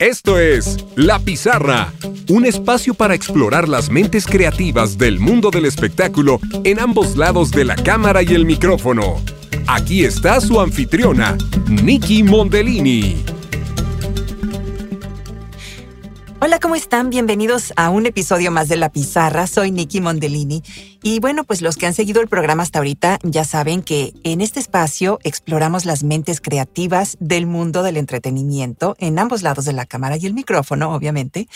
Esto es La Pizarra, un espacio para explorar las mentes creativas del mundo del espectáculo en ambos lados de la cámara y el micrófono. Aquí está su anfitriona, Nikki Mondellini. Hola, ¿cómo están? Bienvenidos a un episodio más de La Pizarra. Soy Nikki Mondellini. Y bueno, pues los que han seguido el programa hasta ahorita ya saben que en este espacio exploramos las mentes creativas del mundo del entretenimiento en ambos lados de la cámara y el micrófono, obviamente.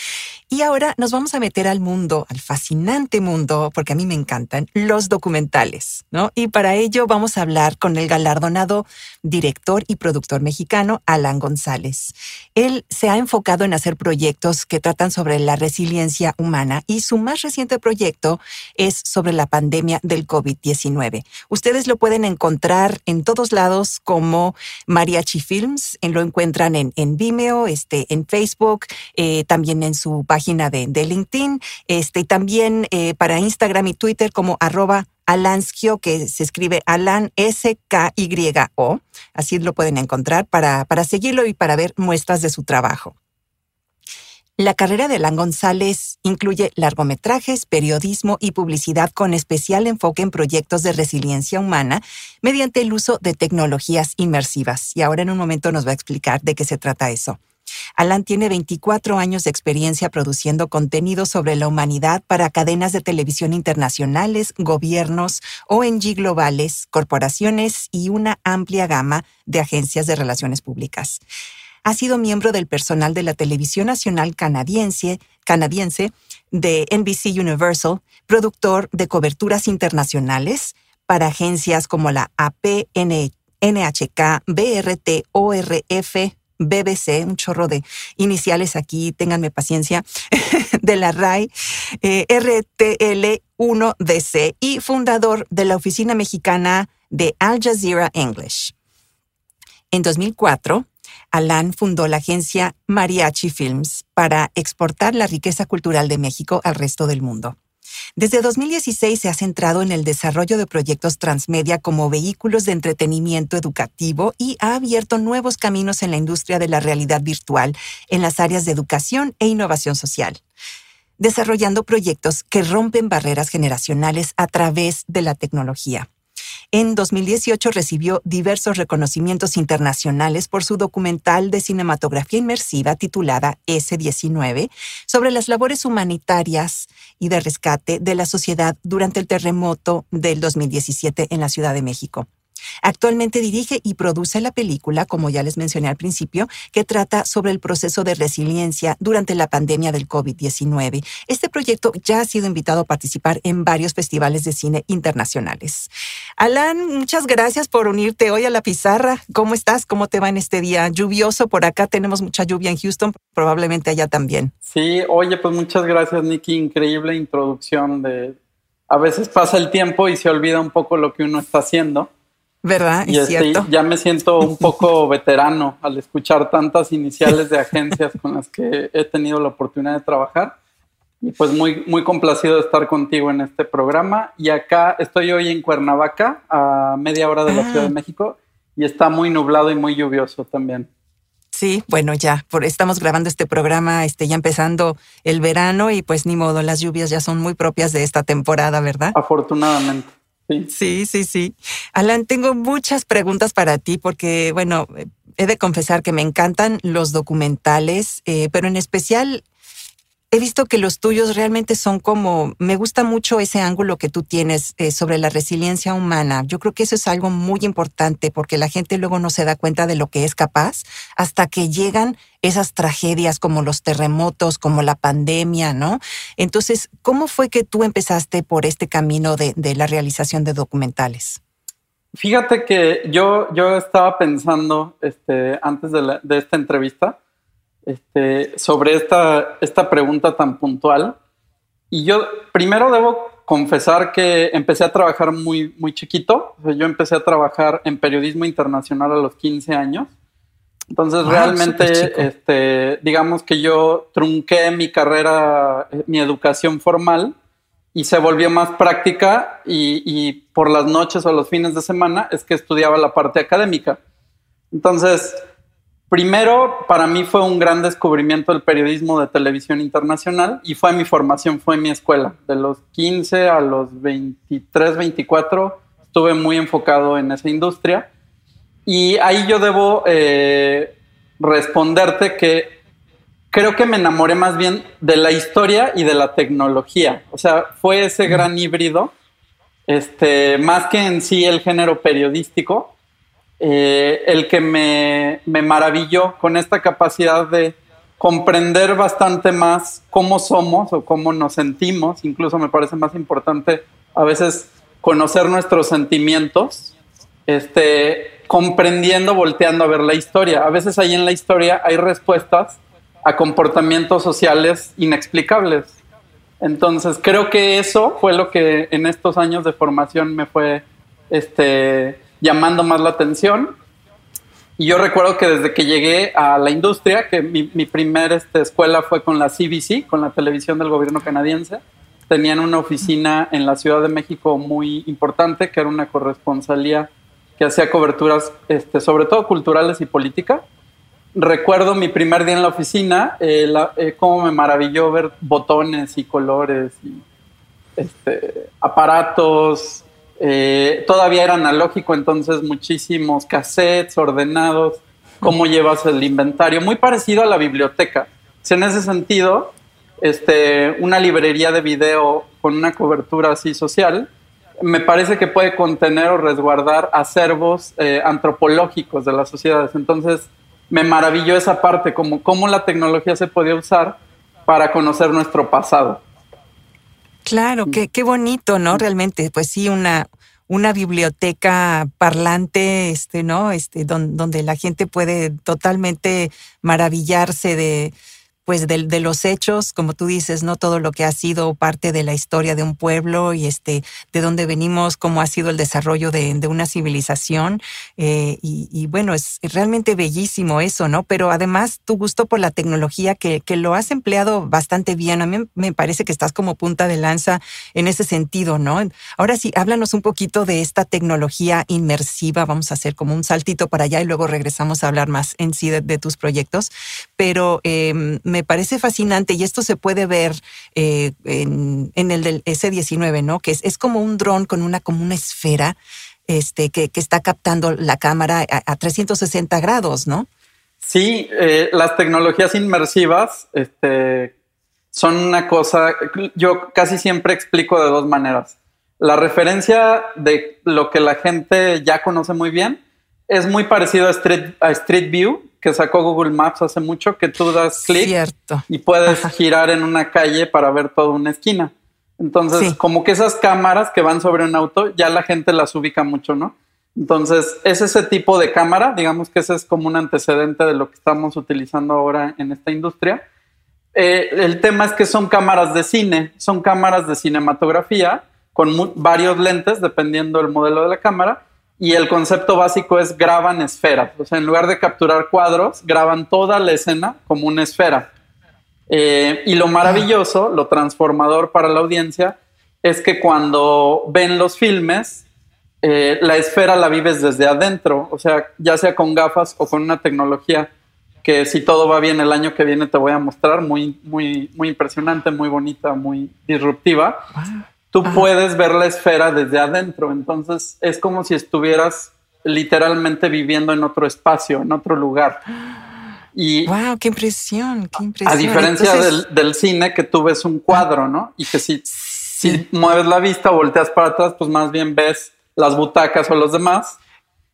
Y ahora nos vamos a meter al mundo, al fascinante mundo, porque a mí me encantan, los documentales, ¿no? Y para ello vamos a hablar con el galardonado director y productor mexicano, Alan González. Él se ha enfocado en hacer proyectos que tratan sobre la resiliencia humana y su más reciente proyecto es sobre la pandemia del COVID-19. Ustedes lo pueden encontrar en todos lados como Mariachi Films, en, lo encuentran en, Vimeo, este, en Facebook, eh, también en su página de, de LinkedIn, este, y también eh, para Instagram y Twitter como arroba Alanskio, que se escribe Alan S-K-Y-O. Así lo pueden encontrar para, para seguirlo y para ver muestras de su trabajo. La carrera de Alan González incluye largometrajes, periodismo y publicidad con especial enfoque en proyectos de resiliencia humana mediante el uso de tecnologías inmersivas. Y ahora en un momento nos va a explicar de qué se trata eso. Alan tiene 24 años de experiencia produciendo contenido sobre la humanidad para cadenas de televisión internacionales, gobiernos, ONG globales, corporaciones y una amplia gama de agencias de relaciones públicas ha sido miembro del personal de la Televisión Nacional Canadiense, de NBC Universal, productor de coberturas internacionales para agencias como la AP, NHK, BRT, ORF, BBC, un chorro de iniciales aquí, ténganme paciencia, de la RAI, eh, RTL1DC y fundador de la Oficina Mexicana de Al Jazeera English. En 2004, Alan fundó la agencia Mariachi Films para exportar la riqueza cultural de México al resto del mundo. Desde 2016 se ha centrado en el desarrollo de proyectos transmedia como vehículos de entretenimiento educativo y ha abierto nuevos caminos en la industria de la realidad virtual en las áreas de educación e innovación social, desarrollando proyectos que rompen barreras generacionales a través de la tecnología. En 2018 recibió diversos reconocimientos internacionales por su documental de cinematografía inmersiva titulada S-19 sobre las labores humanitarias y de rescate de la sociedad durante el terremoto del 2017 en la Ciudad de México. Actualmente dirige y produce la película, como ya les mencioné al principio, que trata sobre el proceso de resiliencia durante la pandemia del COVID-19. Este proyecto ya ha sido invitado a participar en varios festivales de cine internacionales. Alan, muchas gracias por unirte hoy a la pizarra. ¿Cómo estás? ¿Cómo te va en este día lluvioso? Por acá tenemos mucha lluvia en Houston, probablemente allá también. Sí, oye, pues muchas gracias, Nicky. Increíble introducción de... A veces pasa el tiempo y se olvida un poco lo que uno está haciendo. ¿Verdad? Y este, ya me siento un poco veterano al escuchar tantas iniciales de agencias con las que he tenido la oportunidad de trabajar. Y pues muy, muy complacido de estar contigo en este programa. Y acá estoy hoy en Cuernavaca, a media hora de la Ciudad de ah. México, y está muy nublado y muy lluvioso también. Sí, bueno, ya por, estamos grabando este programa, este, ya empezando el verano y pues ni modo, las lluvias ya son muy propias de esta temporada, ¿verdad? Afortunadamente. Sí. sí, sí, Alan, tengo muchas preguntas para ti porque, bueno, he de confesar que me encantan los documentales, eh, pero en especial he visto que los tuyos realmente son como, me gusta mucho ese ángulo que tú tienes eh, sobre la resiliencia humana. Yo creo que eso es algo muy importante porque la gente luego no se da cuenta de lo que es capaz hasta que llegan esas tragedias como los terremotos, como la pandemia, ¿no? Entonces, ¿cómo fue que tú empezaste por este camino de, la realización de documentales? Fíjate que yo, yo estaba pensando este, antes de, de esta entrevista este, sobre esta, esta pregunta tan puntual. Y yo primero debo confesar que empecé a trabajar muy, muy chiquito. yo empecé a trabajar en periodismo internacional a los 15 años. Entonces, ah, realmente, este, digamos que yo trunqué mi carrera, eh, mi educación formal y se volvió más práctica y, y, por las noches o los fines de semana es que estudiaba la parte académica. Entonces, Primero, para mí fue un gran descubrimiento el periodismo de televisión internacional y fue mi formación, fue mi escuela. De los 15 a los 23, 24, estuve muy enfocado en esa industria. Y ahí yo debo eh, responderte que creo que me enamoré más bien de la historia y de la tecnología. O sea, fue ese gran híbrido, este, más que en sí el género periodístico, eh, el que me, maravilló con esta capacidad de comprender bastante más cómo somos o cómo nos sentimos. Incluso me parece más importante a veces conocer nuestros sentimientos, este, comprendiendo, volteando a ver la historia. A veces ahí en la historia hay respuestas a comportamientos sociales inexplicables. Entonces creo que eso fue lo que en estos años de formación me fue este, llamando más la atención. Y yo recuerdo que desde que llegué a la industria, que mi, mi primera este, escuela fue con la CBC, con la televisión del gobierno canadiense, tenían una oficina en la Ciudad de México muy importante, que era una corresponsalía que hacía coberturas, este, sobre todo culturales y políticas. Recuerdo mi primer día en la oficina, eh, eh, cómo me maravilló ver botones y colores y este, aparatos, eh, todavía era analógico, entonces muchísimos cassettes ordenados, cómo llevas el inventario, muy parecido a la biblioteca. en ese sentido, este, una librería de video con una cobertura así social, me parece que puede contener o resguardar acervos eh, antropológicos de las sociedades. Entonces, me maravilló esa parte, como cómo la tecnología se podía usar para conocer nuestro pasado. Claro, qué, qué bonito, ¿no? Realmente, pues sí, una, una biblioteca parlante, este, ¿no? Este, donde la gente puede totalmente maravillarse de, pues de, de, los hechos, como tú dices, no todo lo que ha sido parte de la historia de un pueblo y este de dónde venimos, cómo ha sido el desarrollo de, una civilización eh, y, y, bueno es realmente bellísimo eso, ¿no? Pero además tu gusto por la tecnología que, que, lo has empleado bastante bien, a mí me parece que estás como punta de lanza en ese sentido, ¿no? Ahora sí, háblanos un poquito de esta tecnología inmersiva, vamos a hacer como un saltito para allá y luego regresamos a hablar más en sí de, de tus proyectos, pero eh, me parece fascinante y esto se puede ver eh, en, el del S-19, ¿no? Que es, es como un dron con una, como una esfera este, que, que está captando la cámara a, 360 grados, ¿no? Sí, eh, las tecnologías inmersivas este, son una cosa, yo casi siempre explico de dos maneras. La referencia de lo que la gente ya conoce muy bien es muy parecido a Street, a Street View, que sacó Google Maps hace mucho, que tú das clic y puedes girar en una calle para ver toda una esquina. Entonces, como que esas cámaras que van sobre un auto, ya la gente las ubica mucho, ¿no? Entonces, es ese tipo de cámara, digamos que ese es como un antecedente de lo que estamos utilizando ahora en esta industria. Eh, el tema es que son cámaras de cine, son cámaras de cinematografía con varios lentes, dependiendo del modelo de la cámara, y el concepto básico es graban esferas. O sea, en lugar de capturar cuadros, graban toda la escena como una esfera. Eh, y lo maravilloso, lo transformador para la audiencia, es que cuando ven los filmes, eh, la esfera la vives desde adentro, o sea, ya sea con gafas o con una tecnología que si todo va bien el año que viene te voy a mostrar, muy, muy, muy impresionante, muy bonita, muy disruptiva tú puedes ver la esfera desde adentro. Entonces es como si estuvieras literalmente viviendo en otro espacio, en otro lugar. Y wow, qué impresión, qué impresión. A diferencia del, cine que tú ves un cuadro, ¿no? Y que si, si mueves la vista, volteas para atrás, pues más bien ves las butacas o los demás.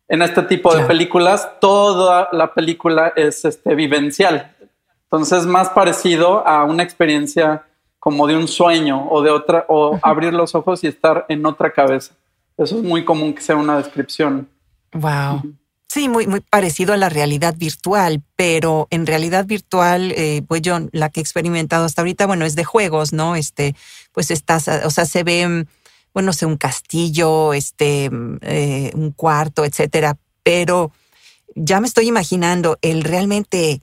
En este tipo de películas, toda la película es este, vivencial. Entonces, más parecido a una experiencia como de un sueño o de otra, o abrir los ojos y estar en otra cabeza. Eso es muy común que sea una descripción. Wow. Sí, muy, muy parecido a la realidad virtual, pero en realidad virtual, eh, pues yo la que he experimentado hasta ahorita, bueno, es de juegos, ¿no? Este, pues estás, o sea, se ve, bueno, sé, un castillo, este, eh, un cuarto, etcétera, pero ya me estoy imaginando el realmente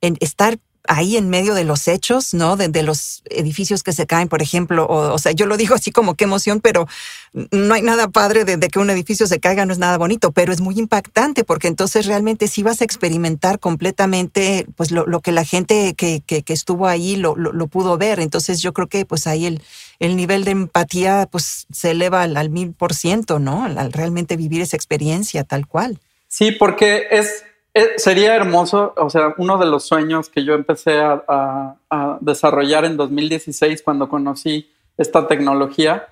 en estar ahí en medio de los hechos, ¿no? De, los edificios que se caen, por ejemplo. O, sea, yo lo digo así como qué emoción, pero no hay nada padre de, que un edificio se caiga, no es nada bonito, pero es muy impactante porque entonces realmente sí vas a experimentar completamente pues lo, que la gente que, estuvo ahí lo, lo, pudo ver. Entonces yo creo que pues ahí el, el nivel de empatía pues se eleva al, mil por ciento, ¿no? Al realmente vivir esa experiencia tal cual. Sí, porque es eh, sería hermoso, o sea, uno de los sueños que yo empecé a, desarrollar en 2016 cuando conocí esta tecnología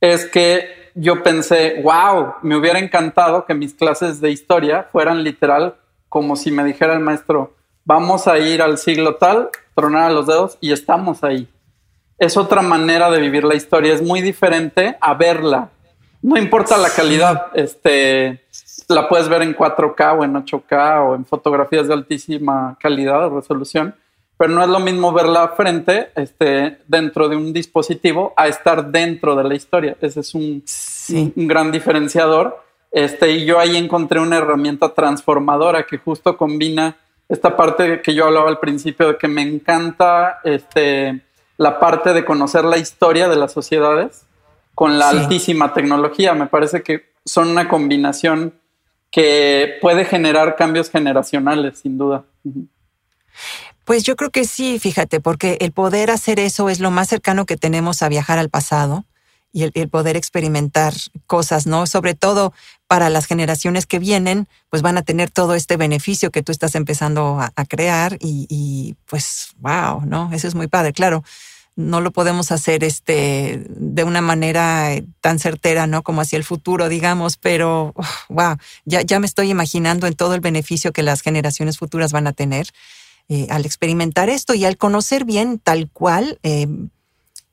es que yo pensé, wow, me hubiera encantado que mis clases de historia fueran literal como si me dijera el maestro, vamos a ir al siglo tal, tronar a los dedos y estamos ahí. Es otra manera de vivir la historia, es muy diferente a verla. No importa la calidad, este, la puedes ver en 4K o en 8K o en fotografías de altísima calidad o resolución, pero no es lo mismo verla frente este, dentro de un dispositivo a estar dentro de la historia. Ese es un, un, gran diferenciador. Este, y yo ahí encontré una herramienta transformadora que justo combina esta parte que yo hablaba al principio de que me encanta este, la parte de conocer la historia de las sociedades con la altísima tecnología. Me parece que son una combinación que puede generar cambios generacionales, sin duda. Pues yo creo que sí, fíjate, porque el poder hacer eso es lo más cercano que tenemos a viajar al pasado y el, poder experimentar cosas, ¿no? Sobre todo para las generaciones que vienen, pues van a tener todo este beneficio que tú estás empezando a, crear y, y, pues, wow, ¿no? Eso es muy padre, claro no lo podemos hacer este, de una manera eh, tan certera, ¿no? Como hacia el futuro, digamos, pero, wow, ya, ya me estoy imaginando en todo el beneficio que las generaciones futuras van a tener eh, al experimentar esto y al conocer bien tal cual, eh,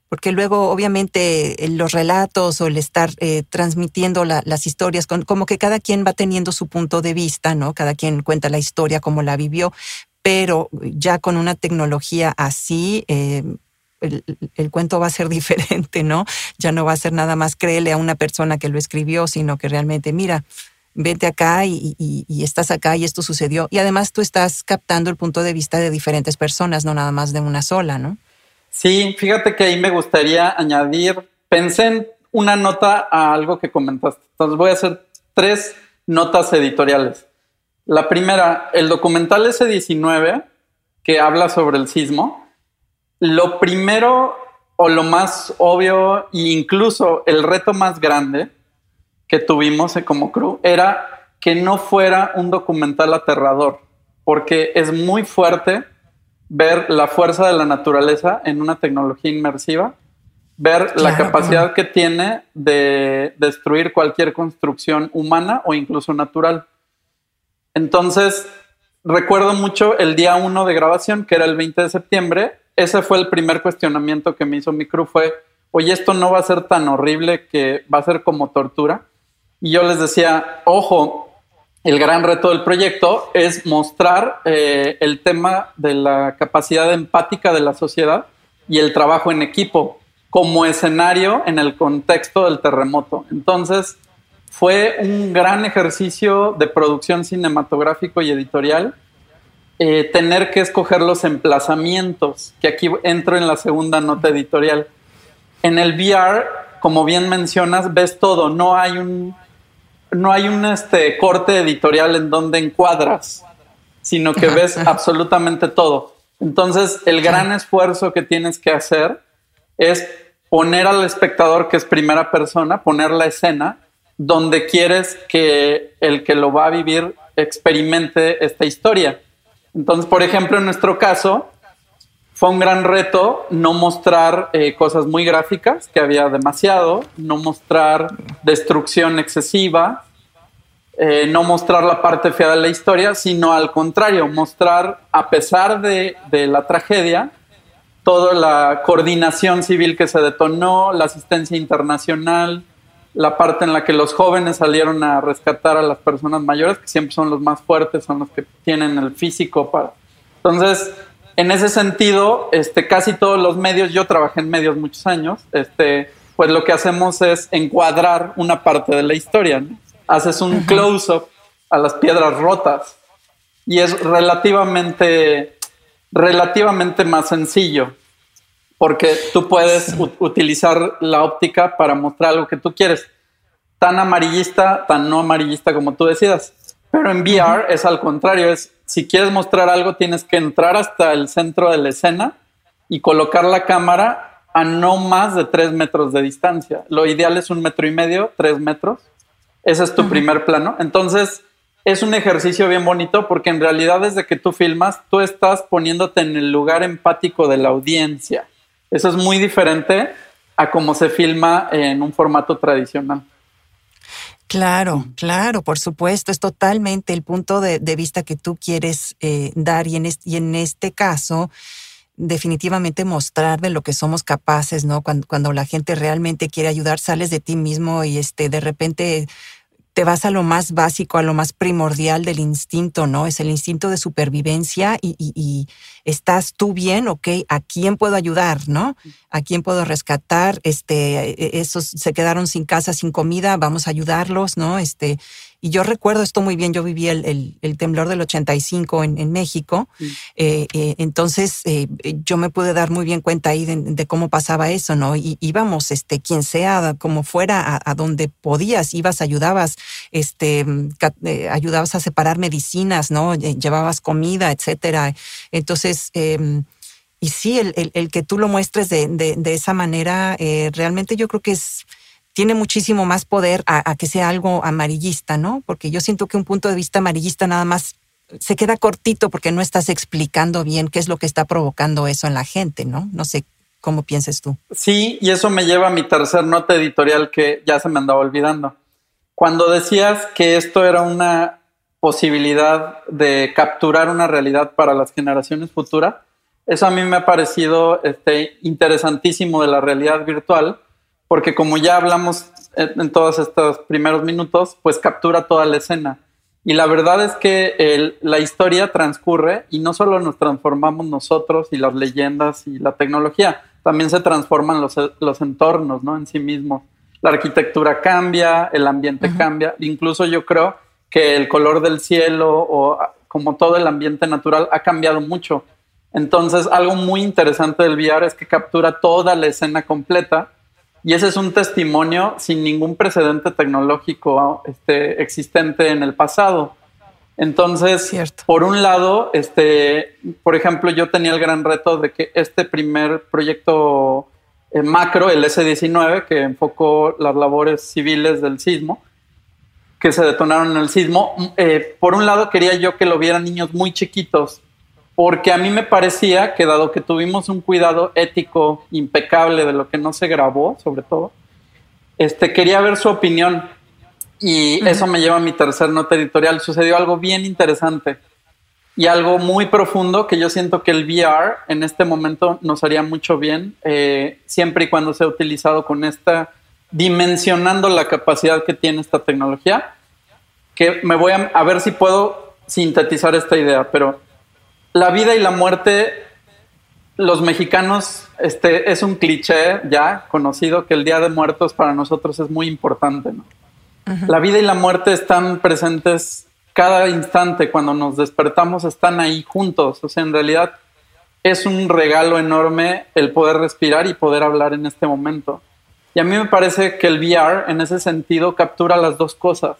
porque luego obviamente los relatos o el estar transmitiendo las historias, como que cada quien va teniendo su punto de vista, ¿no? Cada quien cuenta la historia como la vivió, pero ya con una tecnología así, el, cuento va a ser diferente, ¿no? Ya no va a ser nada más créele a una persona que lo escribió, sino que realmente, mira, vete acá y, estás acá y esto sucedió. Y además tú estás captando el punto de vista de diferentes personas, no nada más de una sola, ¿no? Sí, fíjate que ahí me gustaría añadir, pensé en una nota a algo que comentaste. Entonces voy a hacer tres notas editoriales. La primera, el documental S19, que habla sobre el sismo, lo primero o lo más obvio e incluso el reto más grande que tuvimos como crew era que no fuera un documental aterrador, porque es muy fuerte ver la fuerza de la naturaleza en una tecnología inmersiva, ver la capacidad que tiene de destruir cualquier construcción humana o incluso natural. Entonces, recuerdo mucho el día uno de grabación, que era el 20 de septiembre, ese fue el primer cuestionamiento que me hizo mi crew, fue, oye, esto no va a ser tan horrible que va a ser como tortura. Y yo les decía, ojo, el gran reto del proyecto es mostrar eh, el tema de la capacidad empática de la sociedad y el trabajo en equipo como escenario en el contexto del terremoto. Entonces, fue un gran ejercicio de producción cinematográfico y editorial eh, tener que escoger los emplazamientos, que aquí entro en la segunda nota editorial. En el VR, como bien mencionas, ves todo, no hay un, no hay un este, corte editorial en donde encuadras, sino que ves absolutamente todo. Entonces, el gran esfuerzo que tienes que hacer es poner al espectador, que es primera persona, poner la escena donde quieres que el que lo va a vivir experimente esta historia. Entonces, por ejemplo, en nuestro caso, fue un gran reto no mostrar eh, cosas muy gráficas, que había demasiado, no mostrar destrucción excesiva, eh, no mostrar la parte fea de la historia, sino al contrario, mostrar, a pesar de, de la tragedia, toda la coordinación civil que se detonó, la asistencia internacional, la parte en la que los jóvenes salieron a rescatar a las personas mayores, que siempre son los más fuertes, son los que tienen el físico para... Entonces, en ese sentido, este, casi todos los medios, yo trabajé en medios muchos años, este, pues lo que hacemos es encuadrar una parte de la historia. Haces un close-up a las piedras rotas y es relativamente relativamente más sencillo, porque tú puedes utilizar la óptica para mostrar algo que tú quieres, tan amarillista, tan no amarillista como tú decidas. Pero en VR es al contrario, es si quieres mostrar algo tienes que entrar hasta el centro de la escena y colocar la cámara a no más de tres metros de distancia. Lo ideal es un metro y medio, tres metros. Ese es tu primer plano. Entonces, es un ejercicio bien bonito porque en realidad desde que tú filmas, tú estás poniéndote en el lugar empático de la audiencia. Eso es muy diferente a cómo se filma en un formato tradicional. Claro, claro, por supuesto, es totalmente el punto de, vista que tú quieres eh, dar y en, y en este caso, definitivamente mostrar de lo que somos capaces, ¿no? Cuando, cuando la gente realmente quiere ayudar, sales de ti mismo y este, de repente te vas a lo más básico, a lo más primordial del instinto, ¿no? Es el instinto de supervivencia y, y, estás tú bien, ok, ¿a quién puedo ayudar, no? ¿A quién puedo rescatar? Este, e, esos se quedaron sin casa, sin comida, vamos a ayudarlos, ¿no? Este, y yo recuerdo esto muy bien, yo viví el, el, temblor del 85 en, en México, eh, eh, entonces eh, yo me pude dar muy bien cuenta ahí de, cómo pasaba eso, ¿no? Y íbamos, este, quien sea, como fuera, a, donde podías, ibas, ayudabas, este, ayudabas a separar medicinas, ¿no? Llevabas comida, etcétera. Entonces, em, y sí, el, el, que tú lo muestres de, de, de esa manera, realmente yo creo que es tiene muchísimo más poder a, que sea algo amarillista, ¿no? Porque yo siento que un punto de vista amarillista nada más se queda cortito porque no estás explicando bien qué es lo que está provocando eso en la gente, ¿no? No sé cómo pienses tú. Sí, y eso me lleva a mi tercer nota editorial que ya se me andaba olvidando. Cuando decías que esto era una posibilidad de capturar una realidad para las generaciones futuras, eso a mí me ha parecido este, interesantísimo de la realidad virtual, porque como ya hablamos en todos estos primeros minutos, pues captura toda la escena. Y la verdad es que la historia transcurre y no solo nos transformamos nosotros y las leyendas y la tecnología, también se transforman los, los entornos ¿no? en sí mismos. La arquitectura cambia, el ambiente cambia, incluso yo creo que el color del cielo o como todo el ambiente natural ha cambiado mucho. Entonces, algo muy interesante del VR es que captura toda la escena completa y ese es un testimonio sin ningún precedente tecnológico este, existente en el pasado. Entonces, por un lado, este, por ejemplo, yo tenía el gran reto de que este primer proyecto eh, macro, el S-19, que enfocó las labores civiles del sismo, que se detonaron en el sismo, eh, por un lado quería yo que lo vieran niños muy chiquitos, porque a mí me parecía que dado que tuvimos un cuidado ético impecable de lo que no se grabó, sobre todo, este, quería ver su opinión. Y eso me lleva a mi tercer nota editorial. Sucedió algo bien interesante y algo muy profundo que yo siento que el VR en este momento nos haría mucho bien, eh, siempre y cuando sea utilizado con esta, dimensionando la capacidad que tiene esta tecnología, que me voy a, a ver si puedo sintetizar esta idea, pero la vida y la muerte, los mexicanos, este, es un cliché ya conocido que el Día de Muertos para nosotros es muy importante. La vida y la muerte están presentes cada instante, cuando nos despertamos están ahí juntos. O sea, en realidad es un regalo enorme el poder respirar y poder hablar en este momento. Y a mí me parece que el VR en ese sentido captura las dos cosas.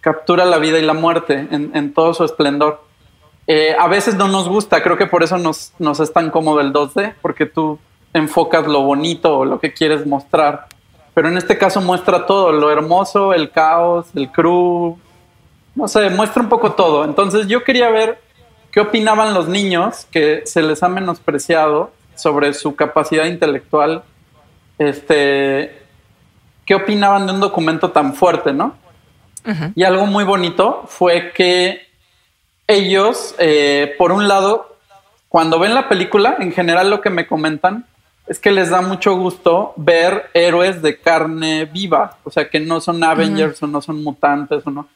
Captura la vida y la muerte en todo su esplendor. Eh, a veces no nos gusta, creo que por eso nos, nos es tan cómodo el 2D, porque tú enfocas lo bonito o lo que quieres mostrar. Pero en este caso muestra todo, lo hermoso, el caos, el crew, no sé, muestra un poco todo. Entonces yo quería ver qué opinaban los niños que se les ha menospreciado sobre su capacidad intelectual, este, qué opinaban de un documento tan fuerte, ¿no? Y algo muy bonito fue que ellos, eh, por un lado, cuando ven la película, en general lo que me comentan es que les da mucho gusto ver héroes de carne viva, o sea, que no son Avengers o no son mutantes o no.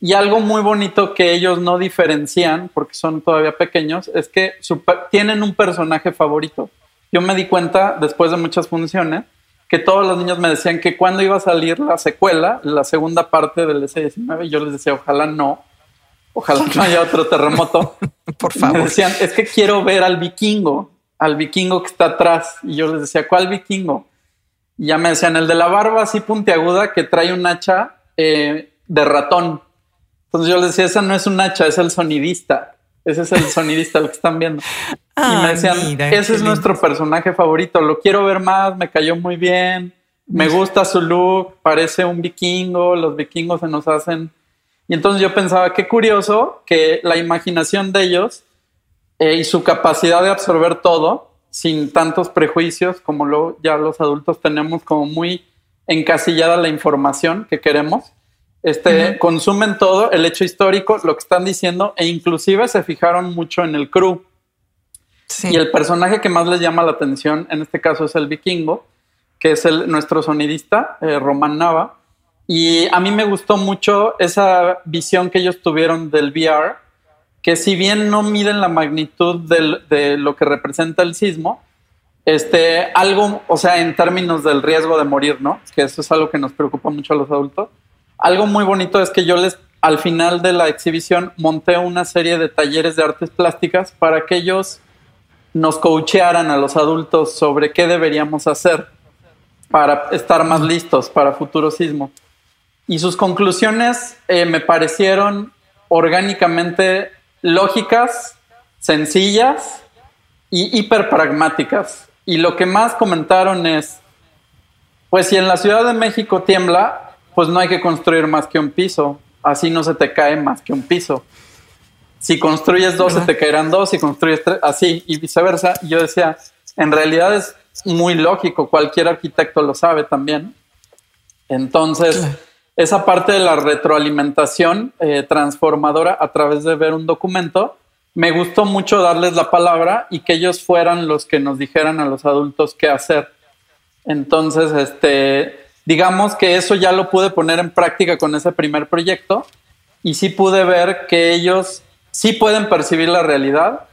Y algo muy bonito que ellos no diferencian, porque son todavía pequeños, es que tienen un personaje favorito. Yo me di cuenta, después de muchas funciones, que todos los niños me decían que cuando iba a salir la secuela, la segunda parte del S19, yo les decía, ojalá no, Ojalá no haya otro terremoto. Por favor. Me decían, es que quiero ver al vikingo, al vikingo que está atrás. Y yo les decía, ¿cuál vikingo? Y ya me decían, el de la barba así puntiaguda que trae un hacha eh, de ratón. Entonces yo les decía, esa no es un hacha, es el sonidista. Ese es el sonidista, el que están viendo. y me decían, ese es nuestro personaje favorito, lo quiero ver más, me cayó muy bien, me gusta su look, parece un vikingo, los vikingos se nos hacen. Y entonces yo pensaba, qué curioso que la imaginación de ellos eh, y su capacidad de absorber todo, sin tantos prejuicios como lo, ya los adultos tenemos como muy encasillada la información que queremos, este, consumen todo, el hecho histórico, lo que están diciendo, e inclusive se fijaron mucho en el crew. Y el personaje que más les llama la atención, en este caso, es el vikingo, que es el, nuestro sonidista, eh, Román Nava. Y a mí me gustó mucho esa visión que ellos tuvieron del VR, que si bien no miden la magnitud de lo que representa el sismo, este, algo, o sea, en términos del riesgo de morir, ¿no? Que eso es algo que nos preocupa mucho a los adultos algo muy bonito es que yo les, al final de la exhibición, monté una serie de talleres de artes plásticas para que ellos nos coachearan a los adultos sobre qué deberíamos hacer para estar más listos para futuro sismo. Y sus conclusiones eh, me parecieron orgánicamente lógicas, sencillas y hiper pragmáticas. Y lo que más comentaron es, pues si en la Ciudad de México tiembla, pues no hay que construir más que un piso. Así no se te cae más que un piso. Si construyes dos, se te caerán dos. Si construyes tres, así y viceversa. Y yo decía, en realidad es muy lógico. Cualquier arquitecto lo sabe también. Entonces, esa parte de la retroalimentación eh, transformadora a través de ver un documento, me gustó mucho darles la palabra y que ellos fueran los que nos dijeran a los adultos qué hacer. Entonces, este, digamos que eso ya lo pude poner en práctica con ese primer proyecto y sí pude ver que ellos sí pueden percibir la realidad,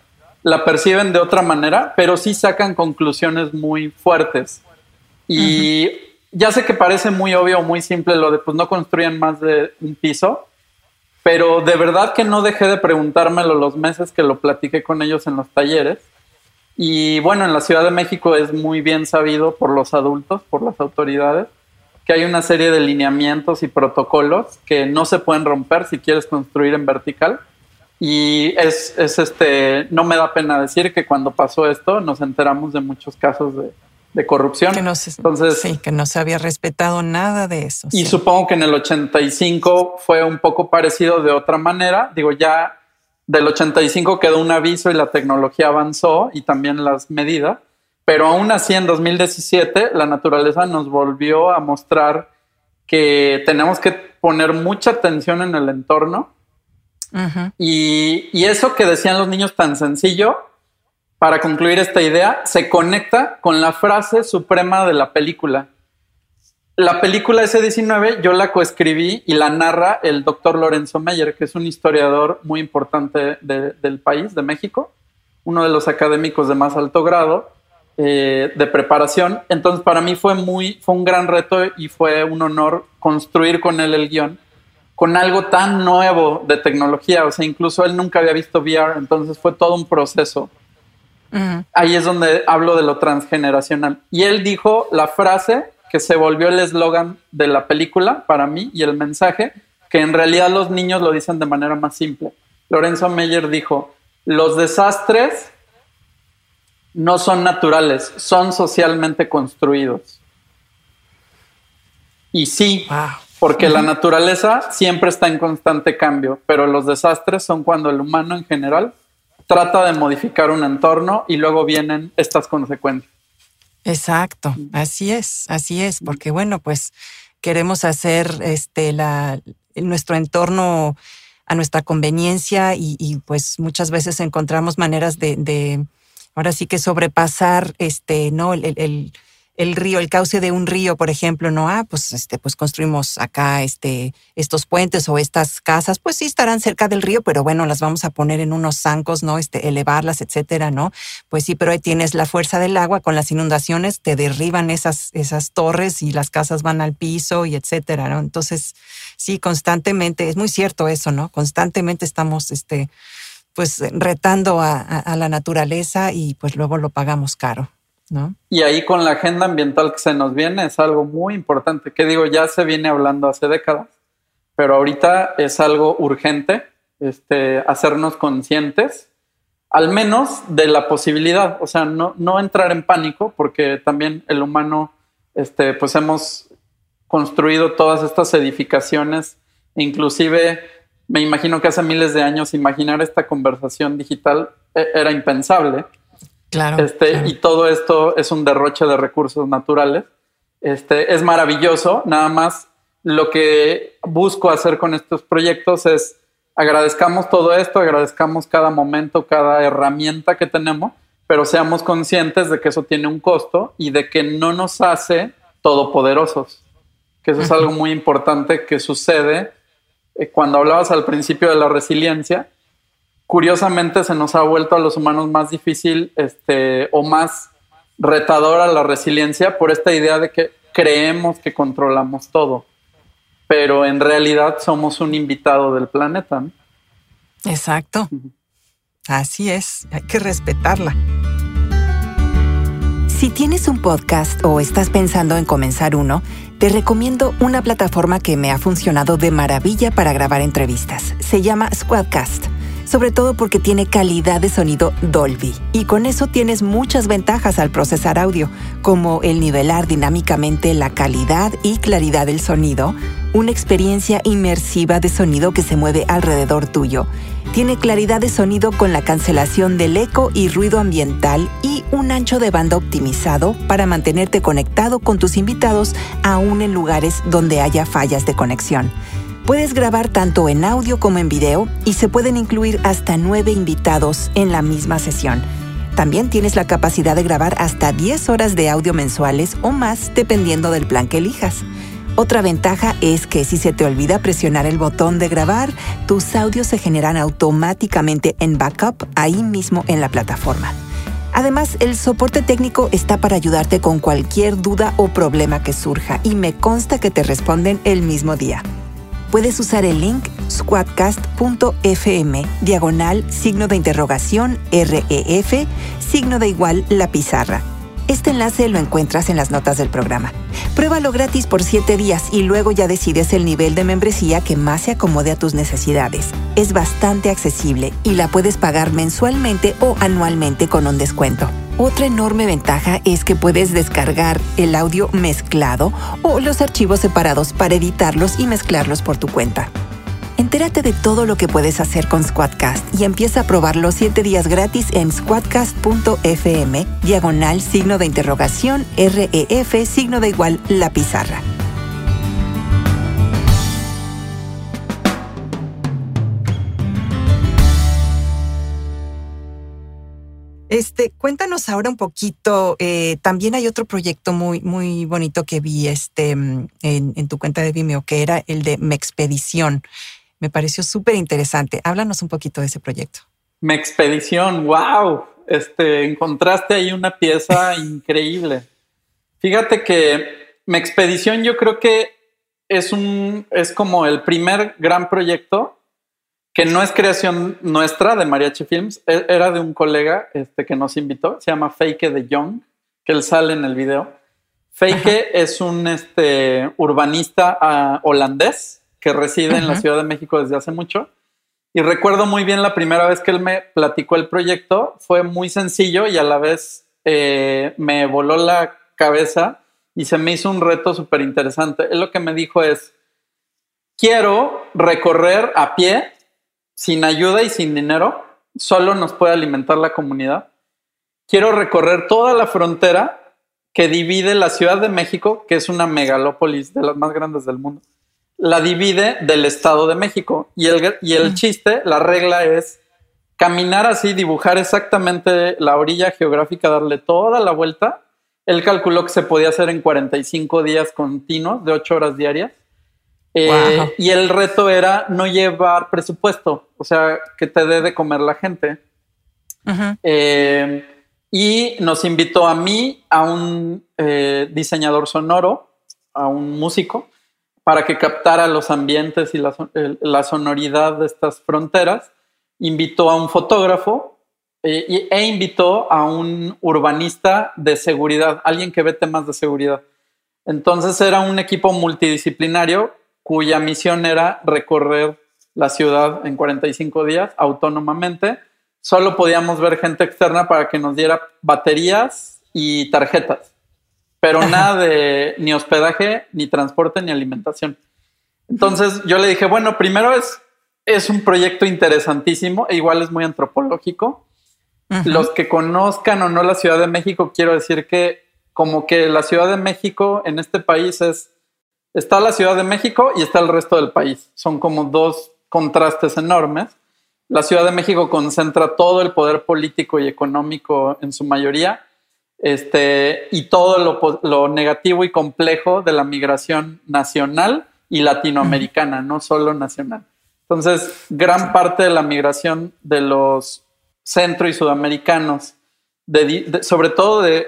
la perciben de otra manera, pero sí sacan conclusiones muy fuertes. Y ya sé que parece muy obvio muy simple lo de pues no construyan más de un piso, pero de verdad que no dejé de preguntármelo los meses que lo platiqué con ellos en los talleres. Y bueno, en la Ciudad de México es muy bien sabido por los adultos, por las autoridades, que hay una serie de lineamientos y protocolos que no se pueden romper si quieres construir en vertical. Y es, es este, no me da pena decir que cuando pasó esto nos enteramos de muchos casos de, de corrupción. Que no se, Entonces, sí, que no se había respetado nada de eso. Y supongo que en el 85 fue un poco parecido de otra manera. Digo, ya del 85 quedó un aviso y la tecnología avanzó y también las medidas. Pero aún así, en 2017, la naturaleza nos volvió a mostrar que tenemos que poner mucha atención en el entorno. y, y, eso que decían los niños tan sencillo, para concluir esta idea, se conecta con la frase suprema de la película. La película S19 yo la coescribí y la narra el doctor Lorenzo Meyer, que es un historiador muy importante del país, de México, uno de los académicos de más alto grado eh, de preparación. Entonces para mí fue muy, fue un gran reto y fue un honor construir con él el guion con algo tan nuevo de tecnología. O sea, incluso él nunca había visto VR, entonces fue todo un proceso. Ahí es donde hablo de lo transgeneracional. Y él dijo la frase que se volvió el eslogan de la película para mí y el mensaje, que en realidad los niños lo dicen de manera más simple. Lorenzo Meyer dijo, los desastres no son naturales, son socialmente construidos. Y sí, porque la naturaleza siempre está en constante cambio, pero los desastres son cuando el humano en general trata de modificar un entorno y luego vienen estas consecuencias. Exacto, así es, así es, porque bueno, pues queremos hacer este la nuestro entorno a nuestra conveniencia y, pues muchas veces encontramos maneras de ahora sí que sobrepasar este, ¿no? El, el río, el cauce de un río, por ejemplo, no, ah, pues este, pues construimos acá este, estos puentes o estas casas, pues sí estarán cerca del río, pero bueno, las vamos a poner en unos zancos, ¿no? Este, elevarlas, etcétera, ¿no? Pues sí, pero ahí tienes la fuerza del agua, con las inundaciones te derriban esas, esas torres y las casas van al piso y etcétera, ¿no? Entonces, sí, constantemente, es muy cierto eso, ¿no? Constantemente estamos, este, pues retando a la naturaleza y pues luego lo pagamos caro. Y ahí con la agenda ambiental que se nos viene es algo muy importante, que digo, ya se viene hablando hace décadas, pero ahorita es algo urgente este, hacernos conscientes, al menos de la posibilidad, o sea, no, no entrar en pánico, porque también el humano, este, pues hemos construido todas estas edificaciones, inclusive me imagino que hace miles de años imaginar esta conversación digital e, era impensable Claro, este, Y todo esto es un derroche de recursos naturales. Este, es maravilloso. Nada más lo que busco hacer con estos proyectos es agradezcamos todo esto, agradezcamos cada momento, cada herramienta que tenemos, pero seamos conscientes de que eso tiene un costo y de que no nos hace todopoderosos. Que eso es algo muy importante que sucede eh, cuando hablabas al principio de la resiliencia curiosamente se nos ha vuelto a los humanos más difícil este, o más retadora la resiliencia por esta idea de que creemos que controlamos todo, pero en realidad somos un invitado del planeta. Exacto. Así es, hay que respetarla. Si tienes un podcast o estás pensando en comenzar uno, te recomiendo una plataforma que me ha funcionado de maravilla para grabar entrevistas. Se llama Squadcast sobre todo porque tiene calidad de sonido Dolby. Y con eso tienes muchas ventajas al procesar audio, como el nivelar dinámicamente la calidad y claridad del sonido, una experiencia inmersiva de sonido que se mueve alrededor tuyo. Tiene claridad de sonido con la cancelación del eco y ruido ambiental y un ancho de banda optimizado para mantenerte conectado con tus invitados aún en lugares donde haya fallas de conexión. Puedes grabar tanto en audio como en video y se pueden incluir hasta nueve invitados en la misma sesión. También tienes la capacidad de grabar hasta 10 horas de audio mensuales o más dependiendo del plan que elijas. Otra ventaja es que si se te olvida presionar el botón de grabar, tus audios se generan automáticamente en backup ahí mismo en la plataforma. Además, el soporte técnico está para ayudarte con cualquier duda o problema que surja y me consta que te responden el mismo día puedes usar el link squadcast.fm, diagonal, signo de interrogación, REF, signo de igual, la pizarra. Este enlace lo encuentras en las notas del programa. Pruébalo gratis por 7 días y luego ya decides el nivel de membresía que más se acomode a tus necesidades. Es bastante accesible y la puedes pagar mensualmente o anualmente con un descuento. Otra enorme ventaja es que puedes descargar el audio mezclado o los archivos separados para editarlos y mezclarlos por tu cuenta. Entérate de todo lo que puedes hacer con Squadcast y empieza a probar los 7 días gratis en squadcast.fm, diagonal signo de interrogación, REF, signo de igual, la pizarra. Este, cuéntanos ahora un poquito. Eh, también hay otro proyecto muy, muy bonito que vi este, mm, en, tu cuenta de Vimeo, que era el de Mexpedición. Me pareció súper interesante. Háblanos un poquito de ese proyecto. Mexpedición, wow. Este, encontraste ahí una pieza increíble. Fíjate que Mexpedición yo creo que es un, es como el primer gran proyecto que no es creación nuestra de Mariachi Films, e-, era de un colega este, que nos invitó, se llama Feike de Jong, que él sale en el video. Feike es un este, urbanista ah, holandés que reside en la Ciudad de México desde hace mucho. Y recuerdo muy bien la primera vez que él me platicó el proyecto, fue muy sencillo y a la vez eh, me voló la cabeza y se me hizo un reto súper interesante. Él lo que me dijo es, quiero recorrer a pie sin ayuda y sin dinero, solo nos puede alimentar la comunidad. Quiero recorrer toda la frontera que divide la Ciudad de México, que es una megalópolis de las más grandes del mundo, la divide del Estado de México. Y el, y el chiste, la regla es caminar así, dibujar exactamente la orilla geográfica, darle toda la vuelta Él calculó que se podía hacer en 45 días continuos, de 8 horas diarias. Eh, y el reto era no llevar presupuesto, o sea, que te dé de comer la gente. Eh, y nos invitó a mí, a un eh, diseñador sonoro, a un músico, para que captara los ambientes y la, sonoridad de estas fronteras. Invitó a un fotógrafo e, e invitó a un urbanista de seguridad, alguien que ve temas de seguridad. Entonces era un equipo multidisciplinario cuya misión era recorrer la ciudad en 45 días autónomamente. Solo podíamos ver gente externa para que nos diera baterías y tarjetas, pero nada de ni hospedaje, ni transporte, ni alimentación. Entonces yo le dije, bueno, primero es, es un proyecto interesantísimo e igual es muy antropológico. Los que conozcan o no la Ciudad de México, quiero decir que como que la Ciudad de México en este país es está la Ciudad de México y está el resto del país. Son como dos contrastes enormes. La Ciudad de México concentra todo el poder político y económico en su mayoría, este, y todo lo, lo negativo y complejo de la migración nacional y latinoamericana, no solo nacional. Entonces, gran parte de la migración de los centro y sudamericanos, sobre todo de,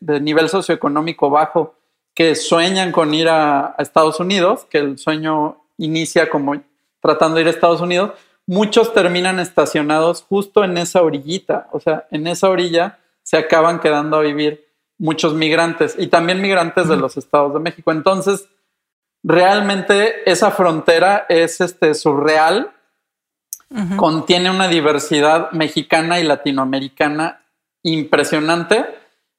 de nivel socioeconómico bajo, que sueñan con ir a, Estados Unidos, que el sueño inicia como tratando de ir a Estados Unidos, muchos terminan estacionados justo en esa orillita, o sea, en esa orilla se acaban quedando a vivir muchos migrantes y también migrantes de los estados de México. Entonces, realmente esa frontera es este surreal, contiene una diversidad mexicana y latinoamericana impresionante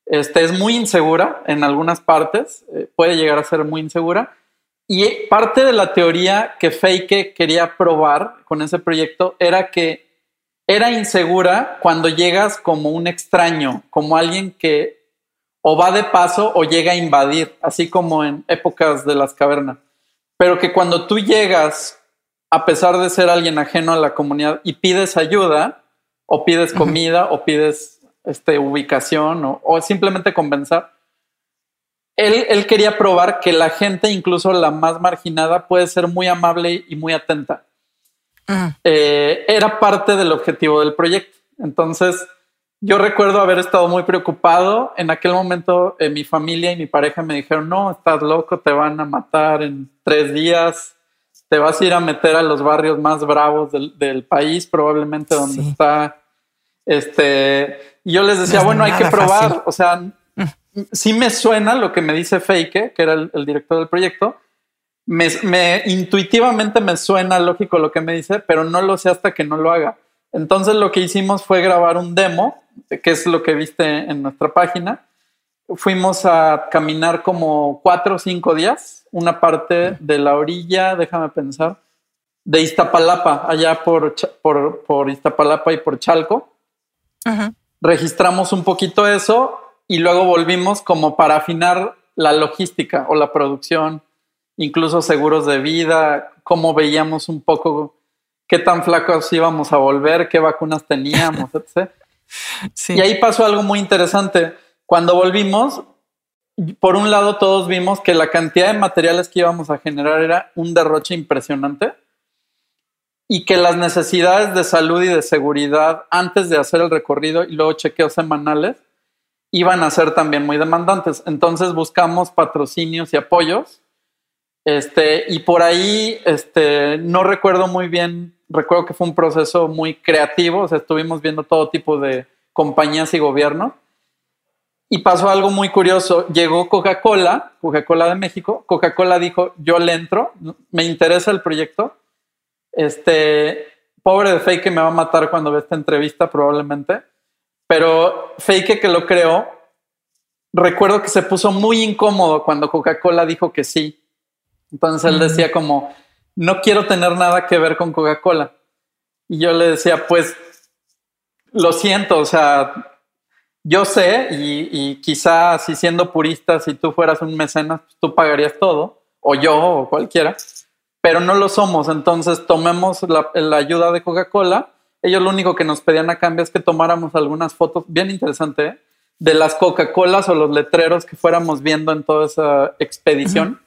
este, es muy insegura en algunas partes, eh, puede llegar a ser muy insegura. Y parte de la teoría que Feike quería probar con ese proyecto era que era insegura cuando llegas como un extraño, como alguien que o va de paso o llega a invadir, así como en épocas de las cavernas. Pero que cuando tú llegas, a pesar de ser alguien ajeno a la comunidad y pides ayuda, o pides comida, o pides este, ubicación o, simplemente convencer. Él, él, quería probar que la gente, incluso la más marginada, puede ser muy amable y muy atenta. Eh, era parte del objetivo del proyecto. Entonces, yo recuerdo haber estado muy preocupado. En aquel momento, eh, mi familia y mi pareja me dijeron, no, estás loco, te van a matar en tres días, te vas a ir a meter a los barrios más bravos del, país, probablemente donde está este, y yo les decía, bueno, hay que probar. O sea, mm. sí me suena lo que me dice Feike, que era el, director del proyecto. Me, intuitivamente me suena lógico lo que me dice, pero no lo sé hasta que no lo haga. Entonces lo que hicimos fue grabar un demo, que es lo que viste en nuestra página. Fuimos a caminar como cuatro o cinco días, una parte de la orilla, déjame pensar, de Iztapalapa, allá por, por, por Iztapalapa y por Chalco. Ajá registramos un poquito eso y luego volvimos como para afinar la logística o la producción, incluso seguros de vida, cómo veíamos un poco qué tan flacos íbamos a volver, qué vacunas teníamos, etc. Y ahí pasó algo muy interesante. Cuando volvimos, por un lado todos vimos que la cantidad de materiales que íbamos a generar era un derroche impresionante y que las necesidades de salud y de seguridad antes de hacer el recorrido y luego chequeos semanales iban a ser también muy demandantes. Entonces buscamos patrocinios y apoyos. Este, y por ahí, este, no recuerdo muy bien, recuerdo que fue un proceso muy creativo, o sea, estuvimos viendo todo tipo de compañías y gobiernos. Y pasó algo muy curioso. Llegó Coca-Cola, Coca-Cola de México. Coca-Cola dijo, yo le entro, me interesa el proyecto este, pobre de Fake me va a matar cuando ve esta entrevista probablemente, pero Fake que lo creó, recuerdo que se puso muy incómodo cuando Coca-Cola dijo que sí. Entonces él decía como, no quiero tener nada que ver con Coca-Cola. Y yo le decía, pues, lo siento, o sea, yo sé y, y quizá si siendo purista, si tú fueras un mecenas, pues, tú pagarías todo, o yo, o cualquiera pero no lo somos. Entonces tomemos la, ayuda de Coca-Cola. Ellos lo único que nos pedían a cambio es que tomáramos algunas fotos, bien interesante, ¿eh? de las Coca-Colas o los letreros que fuéramos viendo en toda esa expedición.